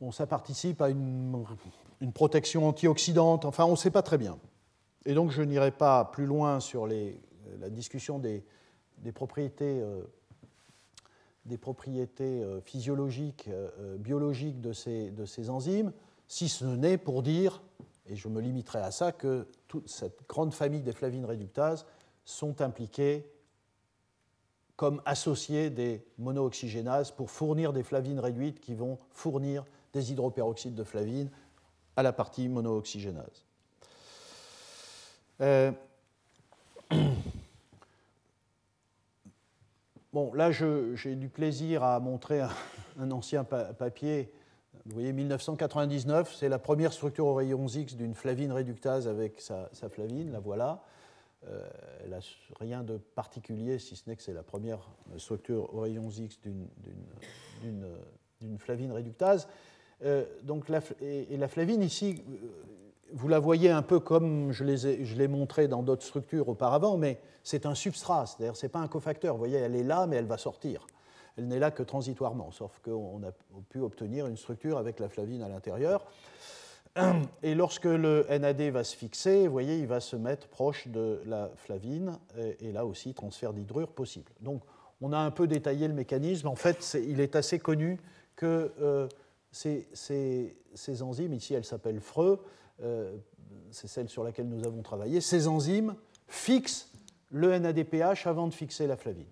Bon, ça participe à une protection antioxydante, enfin on ne sait pas très bien. Et donc je n'irai pas plus loin sur les, la discussion des, propriétés, des propriétés physiologiques, biologiques de ces, enzymes, si ce n'est pour dire et je me limiterai à ça, que toute cette grande famille des flavines réductases sont impliquées comme associées des monooxygénases pour fournir des flavines réduites qui vont fournir des hydroperoxydes de flavine à la partie monooxygénase. Euh, [clears throat] bon, là, j'ai du plaisir à montrer un, [laughs] ancien papier Vous voyez, 1999, c'est la première structure aux rayons X d'une flavine réductase avec sa, flavine, la voilà. Euh, elle n'a rien de particulier, si ce n'est que c'est la première structure aux rayons X d'une flavine réductase. Euh, donc et, la flavine ici, euh, vous la voyez un peu comme je l'ai montré dans d'autres structures auparavant, mais c'est un substrat, c'est-à-dire ce n'est pas un cofacteur. Vous voyez, elle est là, mais elle va sortir. Elle n'est là que transitoirement, sauf qu'on a pu obtenir une structure avec la flavine à l'intérieur. [clears throat] Et lorsque le NAD va se fixer, vous voyez, il va se mettre proche de la flavine, et, là aussi, transfert d'hydrure possible. Donc, on a un peu détaillé le mécanisme. En fait, il est assez connu que euh, ces, ces, enzymes, ici elles s'appellent FRE, euh, c'est celle sur laquelle nous avons travaillé, ces enzymes fixent le NADPH avant de fixer la flavine.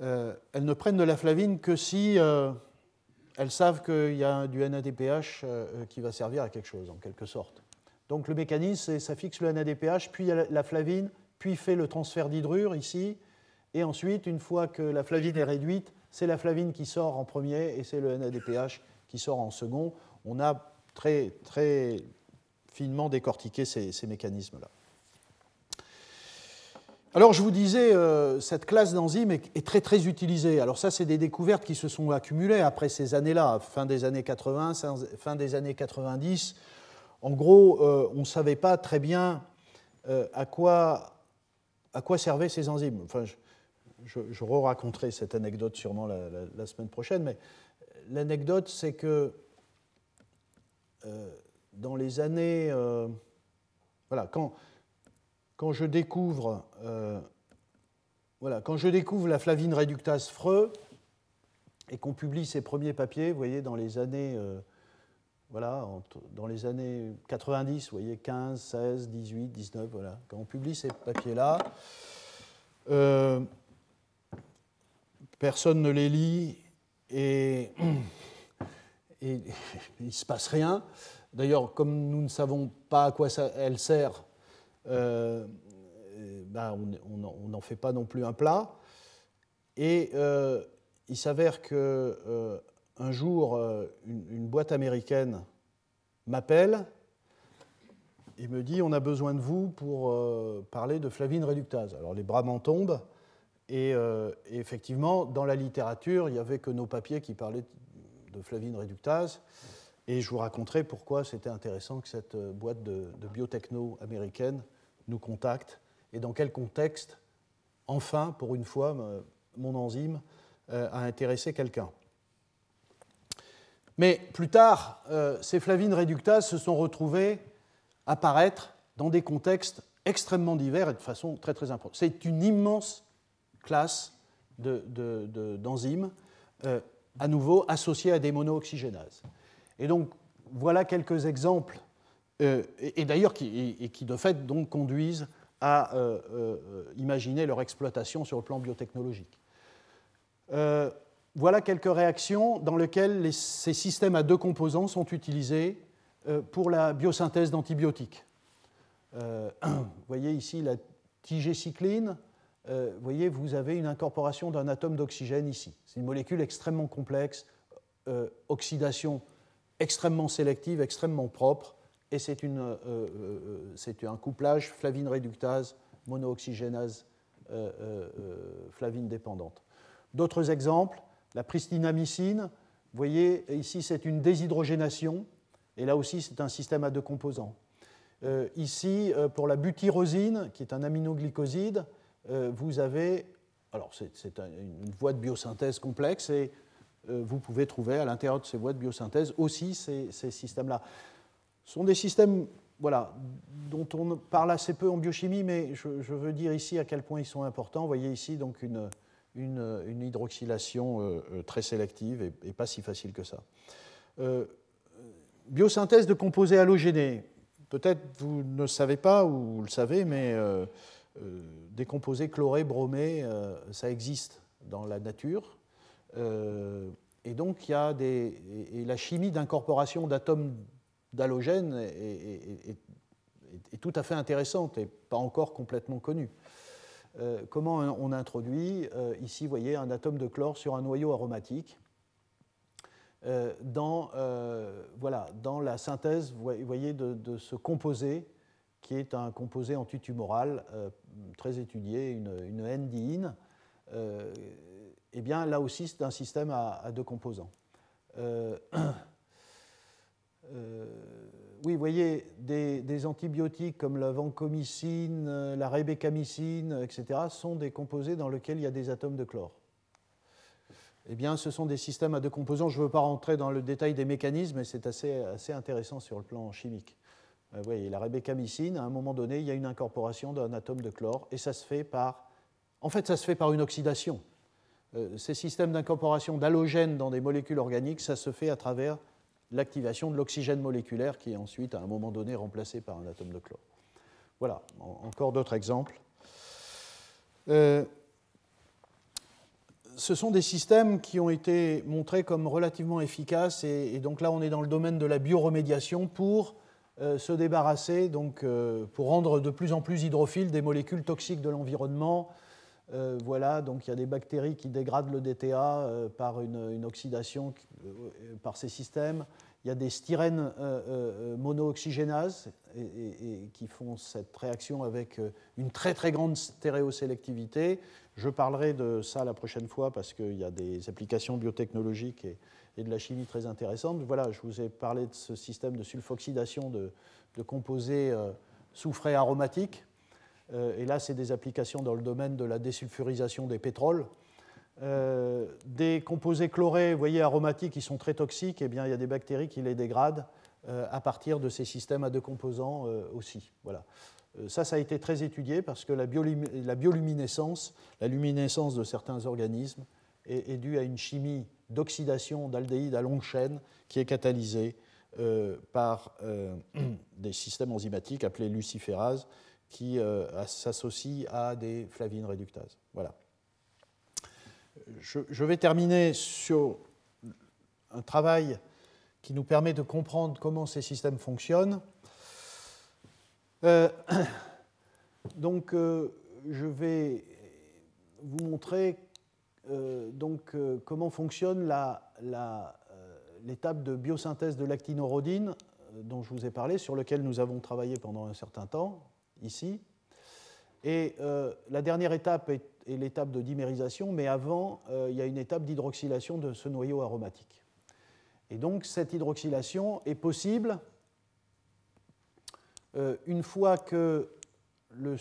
Euh, elles ne prennent de la flavine que si euh, elles savent qu'il y a du NADPH qui va servir à quelque chose, en quelque sorte. Donc le mécanisme, c'est ça fixe le NADPH, puis la flavine, puis fait le transfert d'hydrure ici, et ensuite, une fois que la flavine est réduite, c'est la flavine qui sort en premier et c'est le NADPH qui sort en second. On a très, finement décortiqué ces, mécanismes-là. Alors je vous disais, euh, cette classe d'enzymes est, très très utilisée. Alors ça, c'est des découvertes qui se sont accumulées après ces années-là, fin des années 80, fin des années 90. En gros, euh, on ne savait pas très bien euh, à, quoi, à quoi servaient ces enzymes. Enfin, je, re-raconterai cette anecdote sûrement la, semaine prochaine, mais l'anecdote, c'est que dans les années. Euh, voilà, quand, quand je découvre. Euh, voilà, quand je découvre la flavine réductase Freux et qu'on publie ses premiers papiers, vous voyez, dans les années, voilà, dans les années 90, vous voyez, 15, 16, 18, 19, voilà, quand on publie ces papiers-là, personne ne les lit et, [clears throat] [laughs] il ne se passe rien. D'ailleurs, comme nous ne savons pas à quoi elle sert, euh, ben, on n'en fait pas non plus un plat. Et euh, il s'avère que euh, un jour, une, une, boîte américaine m'appelle et me dit on a besoin de vous pour parler de flavine réductase. Alors les bras m'en tombent. Euh, et, effectivement, dans la littérature, il n'y avait que nos papiers qui parlaient de flavine réductase. Et je vous raconterai pourquoi c'était intéressant que cette euh, boîte de, biotechno américaine nous contacte et dans quel contexte, enfin, pour une fois, mon enzyme euh, a intéressé quelqu'un. Mais plus tard, ces flavines réductases se sont retrouvées apparaître dans des contextes extrêmement divers et de façon très très importante. C'est une immense classe d'enzymes, euh, à nouveau associées à des monooxygénases. Et donc, voilà quelques exemples, euh, et, d'ailleurs qui, de fait donc conduisent à euh, imaginer leur exploitation sur le plan biotechnologique. voilà quelques réactions dans lesquelles ces systèmes à deux composants sont utilisés pour la biosynthèse d'antibiotiques. [clears throat] vous voyez ici la tigécycline, euh, voyez, vous avez une incorporation d'un atome d'oxygène ici. C'est une molécule extrêmement complexe, euh, oxydation extrêmement sélective, extrêmement propre, et c'est euh, un couplage flavine réductase, monooxygénase, flavine dépendante. D'autres exemples, la pristinamycine, vous voyez, ici c'est une déshydrogénation, et là aussi c'est un système à deux composants. ici, pour la butyrosine, qui est un aminoglycoside, euh, vous avez, alors c'est une voie de biosynthèse complexe et euh, vous pouvez trouver à l'intérieur de ces voies de biosynthèse aussi ces, systèmes-là. Ce sont des systèmes voilà, dont on parle assez peu en biochimie, mais je, veux dire ici à quel point ils sont importants. Vous voyez ici donc une, hydroxylation euh, très sélective et, pas si facile que ça. biosynthèse de composés halogénés. Peut-être vous ne le savez pas ou vous le savez, mais euh, des composés chlorés, bromés, euh, ça existe dans la nature. Euh, et donc, il y a des, et la chimie d'incorporation d'atomes d'halogène est, tout à fait intéressante et pas encore complètement connue. comment on introduit Ici, vous voyez un atome de chlore sur un noyau aromatique. dans, voilà, dans la synthèse, voyez, de, ce composé qui est un composé antitumoral très étudié, une, une NDIN. eh bien, là aussi, c'est un système à, deux composants. [clears throat] Euh, oui, vous voyez, des, antibiotiques comme la vancomycine, euh, la rébécamycine, etc., sont des composés dans lesquels il y a des atomes de chlore. Eh bien, ce sont des systèmes à deux composants. Je ne veux pas rentrer dans le détail des mécanismes, mais c'est assez intéressant sur le plan chimique. Euh, vous voyez, la rébécamycine, à un moment donné, il y a une incorporation d'un atome de chlore, et ça se fait par... En fait, ça se fait par une oxydation. ces systèmes d'incorporation d'halogènes dans des molécules organiques, ça se fait à travers l'activation de l'oxygène moléculaire qui est ensuite, à un moment donné, remplacé par un atome de chlore. Voilà, encore d'autres exemples. Euh, ce sont des systèmes qui ont été montrés comme relativement efficaces, et, donc là on est dans le domaine de la bioremédiation pour euh, se débarrasser, donc, euh, pour rendre de plus en plus hydrophiles des molécules toxiques de l'environnement. voilà, donc il y a des bactéries qui dégradent le DTA par une, oxydation par ces systèmes. Il y a des styrènes euh, euh, monooxygénases et, qui font cette réaction avec euh, une très très grande stéréosélectivité. Je parlerai de ça la prochaine fois parce qu'il y a des applications biotechnologiques et, de la chimie très intéressantes. Voilà, je vous ai parlé de ce système de sulfoxydation de, composés soufrés aromatiques. et là, c'est des applications dans le domaine de la désulfurisation des pétroles. Euh, des composés chlorés, vous voyez, aromatiques, qui sont très toxiques, eh bien, il y a des bactéries qui les dégradent euh, à partir de ces systèmes à deux composants euh, aussi. Voilà. ça, ça a été très étudié parce que la, bioluminescence, la luminescence de certains organismes, est, due à une chimie d'oxydation d'aldéhyde à longue chaîne qui est catalysée par [clears throat] des systèmes enzymatiques appelés luciférases qui s'associent à des flavines réductases. Voilà je, vais terminer sur un travail qui nous permet de comprendre comment ces systèmes fonctionnent. Euh, [clears throat] donc, euh, je vais vous montrer euh, donc, comment fonctionne l'étape de biosynthèse de l'actinorhodine dont je vous ai parlé, sur lequel nous avons travaillé pendant un certain temps, ici. Et la dernière étape est l'étape de dimérisation, mais avant, euh, il y a une étape d'hydroxylation de ce noyau aromatique. Et donc cette hydroxylation est possible euh, une fois que le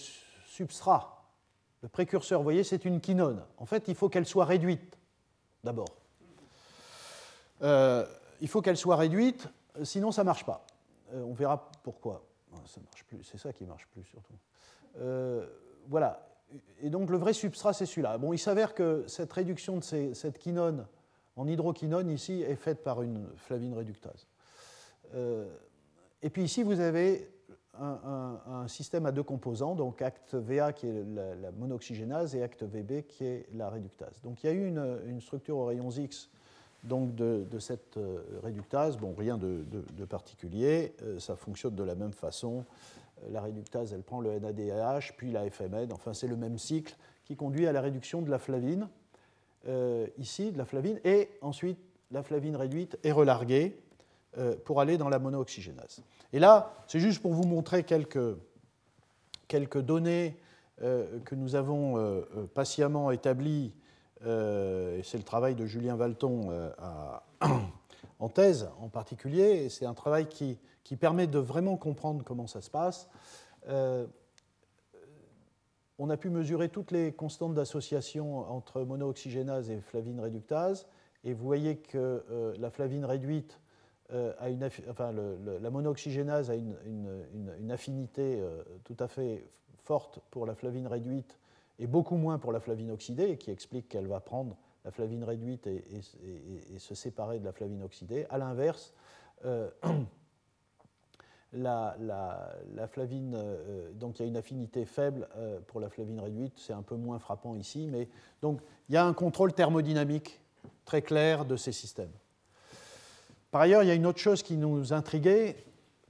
substrat, le précurseur, vous voyez, c'est une quinone. En fait, il faut qu'elle soit réduite d'abord. Euh, il faut qu'elle soit réduite, sinon ça ne marche pas. on verra pourquoi. Ça marche plus, c'est ça qui marche plus surtout. voilà, et donc le vrai substrat, c'est celui-là. Bon, il s'avère que cette réduction de cette quinone en hydroquinone ici est faite par une flavine réductase. Euh, et puis ici, vous avez un, système à deux composants, donc acte VA qui est la, monoxygénase et acte VB qui est la réductase. Donc il y a eu une, structure aux rayons X donc de, cette euh, réductase, bon, rien de, particulier, euh, ça fonctionne de la même façon. La réductase, elle prend le NADH, puis la FMN, enfin c'est le même cycle qui conduit à la réduction de la flavine, euh, ici, de la flavine, et ensuite la flavine réduite est relarguée. euh, pour aller dans la monooxygénase. Et là, c'est juste pour vous montrer quelques, quelques données euh, que nous avons patiemment établies, et c'est le travail de Julien Valton [clears throat] en thèse en particulier, et c'est un travail qui qui permet de vraiment comprendre comment ça se passe. Euh, on a pu mesurer toutes les constantes d'association entre monooxygénase et flavine réductase, et vous voyez que euh, la flavine réduite euh, la monooxygénase a une, affinité tout à fait forte pour la flavine réduite et beaucoup moins pour la flavine oxydée, qui explique qu'elle va prendre la flavine réduite et, se séparer de la flavine oxydée. À l'inverse, [clears throat] la, flavine, euh, donc il y a une affinité faible euh, pour la flavine réduite, c'est un peu moins frappant ici, mais donc il y a un contrôle thermodynamique très clair de ces systèmes. Par ailleurs, il y a une autre chose qui nous intriguait,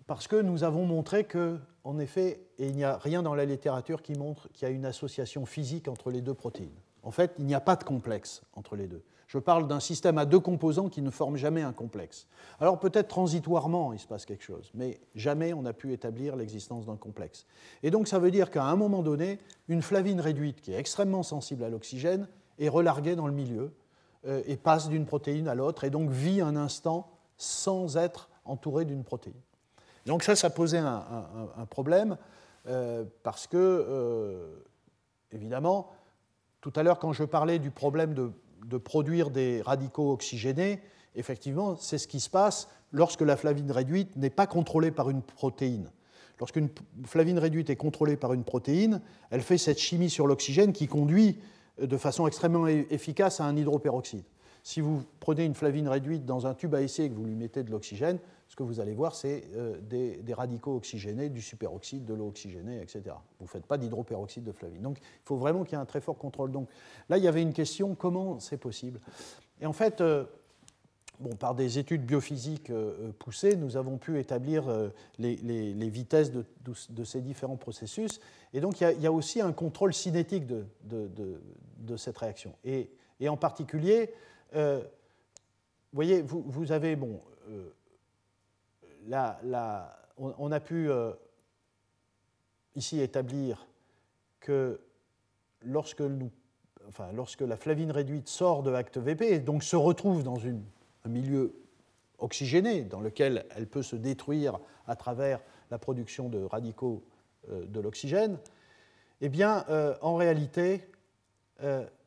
parce que nous avons montré que, en effet, et il n'y a rien dans la littérature qui montre qu'il y a une association physique entre les deux protéines. En fait, il n'y a pas de complexe entre les deux. Je parle d'un système à deux composants qui ne forment jamais un complexe. Alors peut-être transitoirement, il se passe quelque chose, mais jamais on n'a pu établir l'existence d'un complexe. Et donc ça veut dire qu'à un moment donné, une flavine réduite qui est extrêmement sensible à l'oxygène est relarguée dans le milieu euh, et passe d'une protéine à l'autre et donc vit un instant sans être entourée d'une protéine. Donc ça, ça posait un, problème euh, parce que, euh, évidemment, tout à l'heure quand je parlais du problème de de produire des radicaux oxygénés, effectivement, c'est ce qui se passe lorsque la flavine réduite n'est pas contrôlée par une protéine. Lorsqu'une flavine réduite est contrôlée par une protéine, elle fait cette chimie sur l'oxygène qui conduit de façon extrêmement efficace à un hydroperoxyde. Si vous prenez une flavine réduite dans un tube à essai et que vous lui mettez de l'oxygène, ce que vous allez voir, c'est euh, des, radicaux oxygénés, du superoxyde, de l'eau oxygénée, etc. Vous ne faites pas d'hydroperoxyde de flavine. Donc il faut vraiment qu'il y ait un très fort contrôle. Donc là, il y avait une question, comment c'est possible? Et en fait, euh, bon, par des études biophysiques euh, poussées, nous avons pu établir les, vitesses de, ces différents processus. Et donc il y a, aussi un contrôle cinétique de, cette réaction. Et, en particulier, vous voyez, vous, avez, bon, on, a pu euh, ici établir que lorsque, la flavine réduite sort de acte VP et donc se retrouve dans un milieu oxygéné dans lequel elle peut se détruire à travers la production de radicaux euh, de l'oxygène, eh bien, euh, en réalité,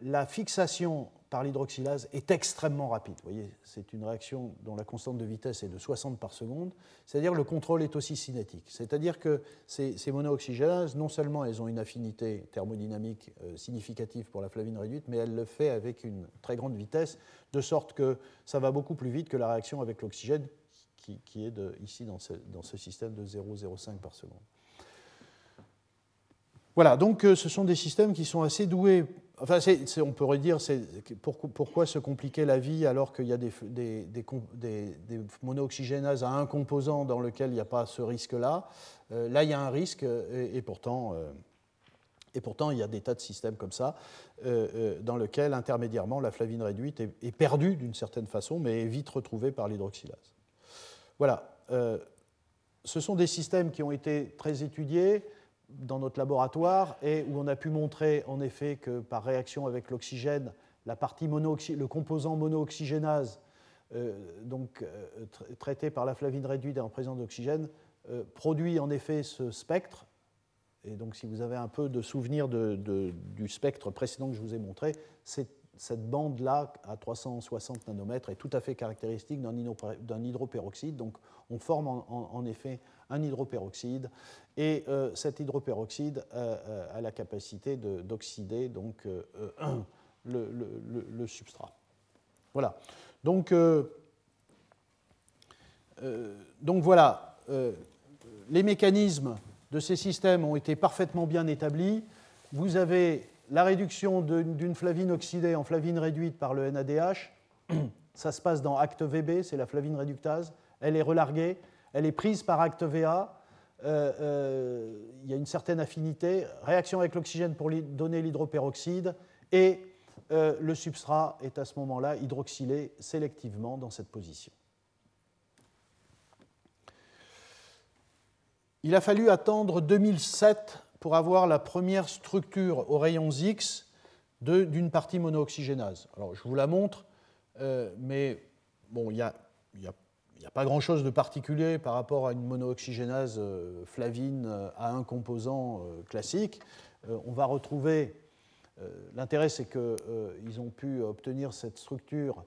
la fixation par l'hydroxylase est extrêmement rapide. Vous voyez, c'est une réaction dont la constante de vitesse est de 60 par seconde, c'est-à-dire le contrôle est aussi cinétique. C'est-à-dire que ces, ces monooxygénases, non seulement elles ont une affinité thermodynamique euh, significative pour la flavine réduite, mais elles le font avec une très grande vitesse, de sorte que ça va beaucoup plus vite que la réaction avec l'oxygène, qui, est ici dans ce, dans ce système de 0,05 par seconde. Voilà, donc euh, ce sont des systèmes qui sont assez doués Enfin, on pourrait dire pourquoi, se compliquer la vie alors qu'il y a des, des, monooxygénases à un composant dans lequel il n'y a pas ce risque-là? Euh, là, il y a un risque et, pourtant, euh, et pourtant, il y a des tas de systèmes comme ça euh, dans lesquels intermédiairement la flavine réduite est perdue d'une certaine façon, mais est vite retrouvée par l'hydroxylase. Voilà. ce sont des systèmes qui ont été très étudiés dans notre laboratoire et où on a pu montrer en effet que par réaction avec l'oxygène, la partie le composant monooxygénase, euh, donc euh, traité par la flavine réduite en présence d'oxygène, euh, produit en effet ce spectre. Et donc, si vous avez un peu de souvenir du spectre précédent que je vous ai montré, cette bande-là, à 360 nanomètres, est tout à fait caractéristique d'un hydroperoxyde. Donc, on forme en effet un hydroperoxyde, et euh, cet hydroperoxyde a, la capacité d'oxyder donc euh, le, substrat. Voilà. Donc, euh, donc voilà, les mécanismes de ces systèmes ont été parfaitement bien établis. Vous avez la réduction d'une flavine oxydée en flavine réduite par le NADH. [clears throat] Ça se passe dans acte VB, c'est la flavine réductase. Elle est relarguée elle est prise par acte VA. Euh, euh, il y a une certaine affinité, réaction avec l'oxygène pour donner l'hydroperoxyde, et euh, le substrat est à ce moment-là hydroxylé sélectivement dans cette position. Il a fallu attendre 2007 pour avoir la première structure aux rayons X d'une partie monooxygénase. Alors je vous la montre, mais bon, il y a, y a il n'y a pas grand-chose de particulier par rapport à une monooxygénase euh, flavine euh, à un composant euh, classique. On va retrouver, l'intérêt c'est qu'ils ont pu obtenir cette structure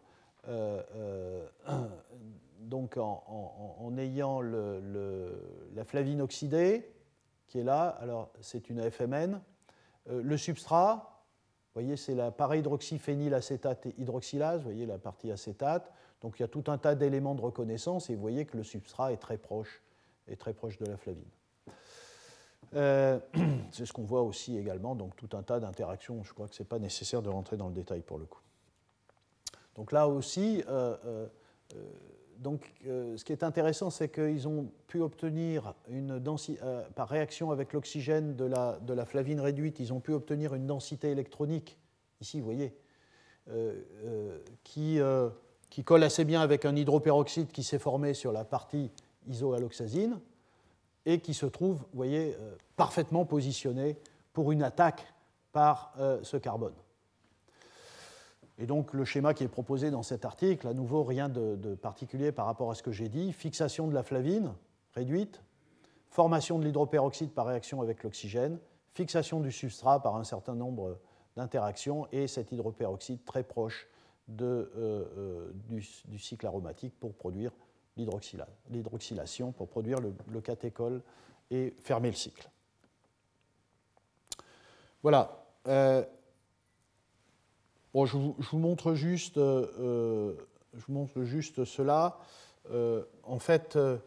donc en, ayant la flavine oxydée qui est là, alors c'est une FMN. le substrat, vous voyez, c'est la parahydroxyphénylacétate hydroxylase, vous voyez la partie acétate. Donc il y a tout un tas d'éléments de reconnaissance et vous voyez que le substrat est très proche, est très proche de la flavine. Euh, [clears throat] c'est ce qu'on voit aussi également, donc tout un tas d'interactions. Je crois que ce n'est pas nécessaire de rentrer dans le détail pour le coup. Donc là aussi, euh, euh, donc, ce qui est intéressant, c'est qu'ils ont pu obtenir une densité, par réaction avec l'oxygène de la, flavine réduite, ils ont pu obtenir une densité électronique ici, vous voyez, qui, qui colle assez bien avec un hydroperoxyde qui s'est formé sur la partie isoalloxazine et qui se trouve, vous voyez, parfaitement positionné pour une attaque par ce carbone. Et donc le schéma qui est proposé dans cet article, à nouveau rien de, particulier par rapport à ce que j'ai dit, fixation de la flavine réduite, formation de l'hydroperoxyde par réaction avec l'oxygène, fixation du substrat par un certain nombre d'interactions et cet hydroperoxyde très proche euh, euh, du, cycle aromatique pour produire l'hydroxylation, pour produire le, le catéchol et fermer le cycle. Voilà. Euh, je, vous, montre juste, euh, je vous montre juste cela. Euh, en fait, euh,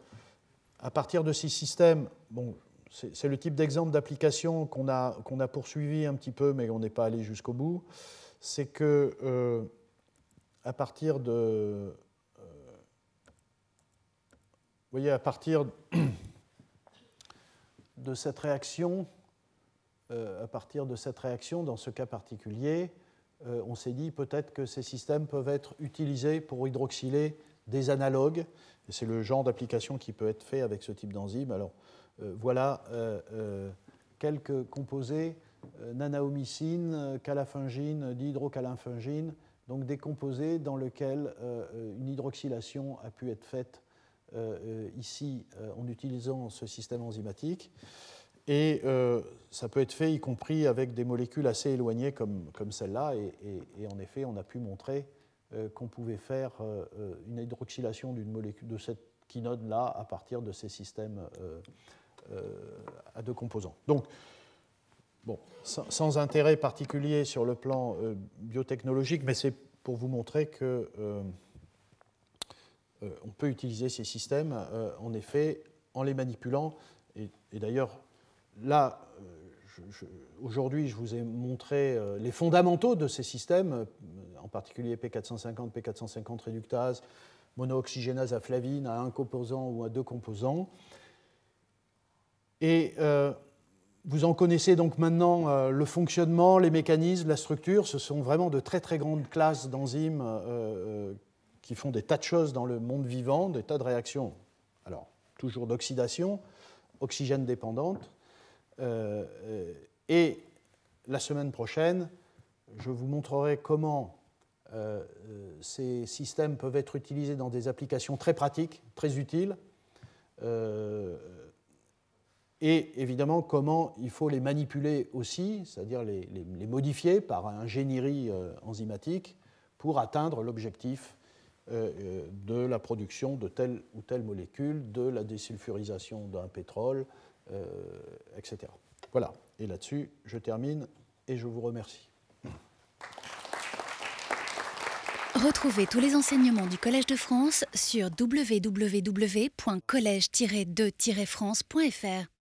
à partir de ces systèmes, bon, c'est le type d'exemple d'application qu'on a, qu'on a poursuivi un petit peu, mais on n'est pas allé jusqu'au bout. C'est que à partir de. voyez, à partir de cette réaction, à partir de cette réaction, dans ce cas particulier, euh, on s'est dit peut-être que ces systèmes peuvent être utilisés pour hydroxyler des analogues. c'est le genre d'application qui peut être fait avec ce type d'enzyme. Alors euh, voilà euh, quelques composés nanaomycine, calafungine, dihydrocalinfungine, donc des composés dans lesquels une hydroxylation a pu être faite ici en utilisant ce système enzymatique. Et euh, ça peut être fait y compris avec des molécules assez éloignées comme, comme celle-là. Et, en effet, on a pu montrer euh, qu'on pouvait faire euh, une hydroxylation molécule de cette quinone-là à partir de ces systèmes à deux composants. Donc, bon, sans, intérêt particulier sur le plan biotechnologique, mais c'est pour vous montrer que on peut utiliser ces systèmes, en effet, en les manipulant. et d'ailleurs, là, euh, aujourd'hui, je vous ai montré euh, les fondamentaux de ces systèmes, euh, en particulier P450, P450 réductase, monooxygénase à flavine à un composant ou à deux composants. Et vous en connaissez donc maintenant le fonctionnement, les mécanismes, la structure. Ce sont vraiment de très très grandes classes d'enzymes qui font des tas de choses dans le monde vivant, des tas de réactions. Alors, toujours d'oxydation, oxygène dépendante, et la semaine prochaine, je vous montrerai comment euh, ces systèmes peuvent être utilisés dans des applications très pratiques, très utiles, et évidemment comment il faut les manipuler aussi, c'est-à-dire les, modifier par ingénierie enzymatique pour atteindre l'objectif de la production de telle ou telle molécule, de la désulfurisation d'un pétrole, euh, etc. Voilà, et là-dessus, je termine et je vous remercie. Retrouvez tous les enseignements du Collège de France sur www.colège-2-france.fr.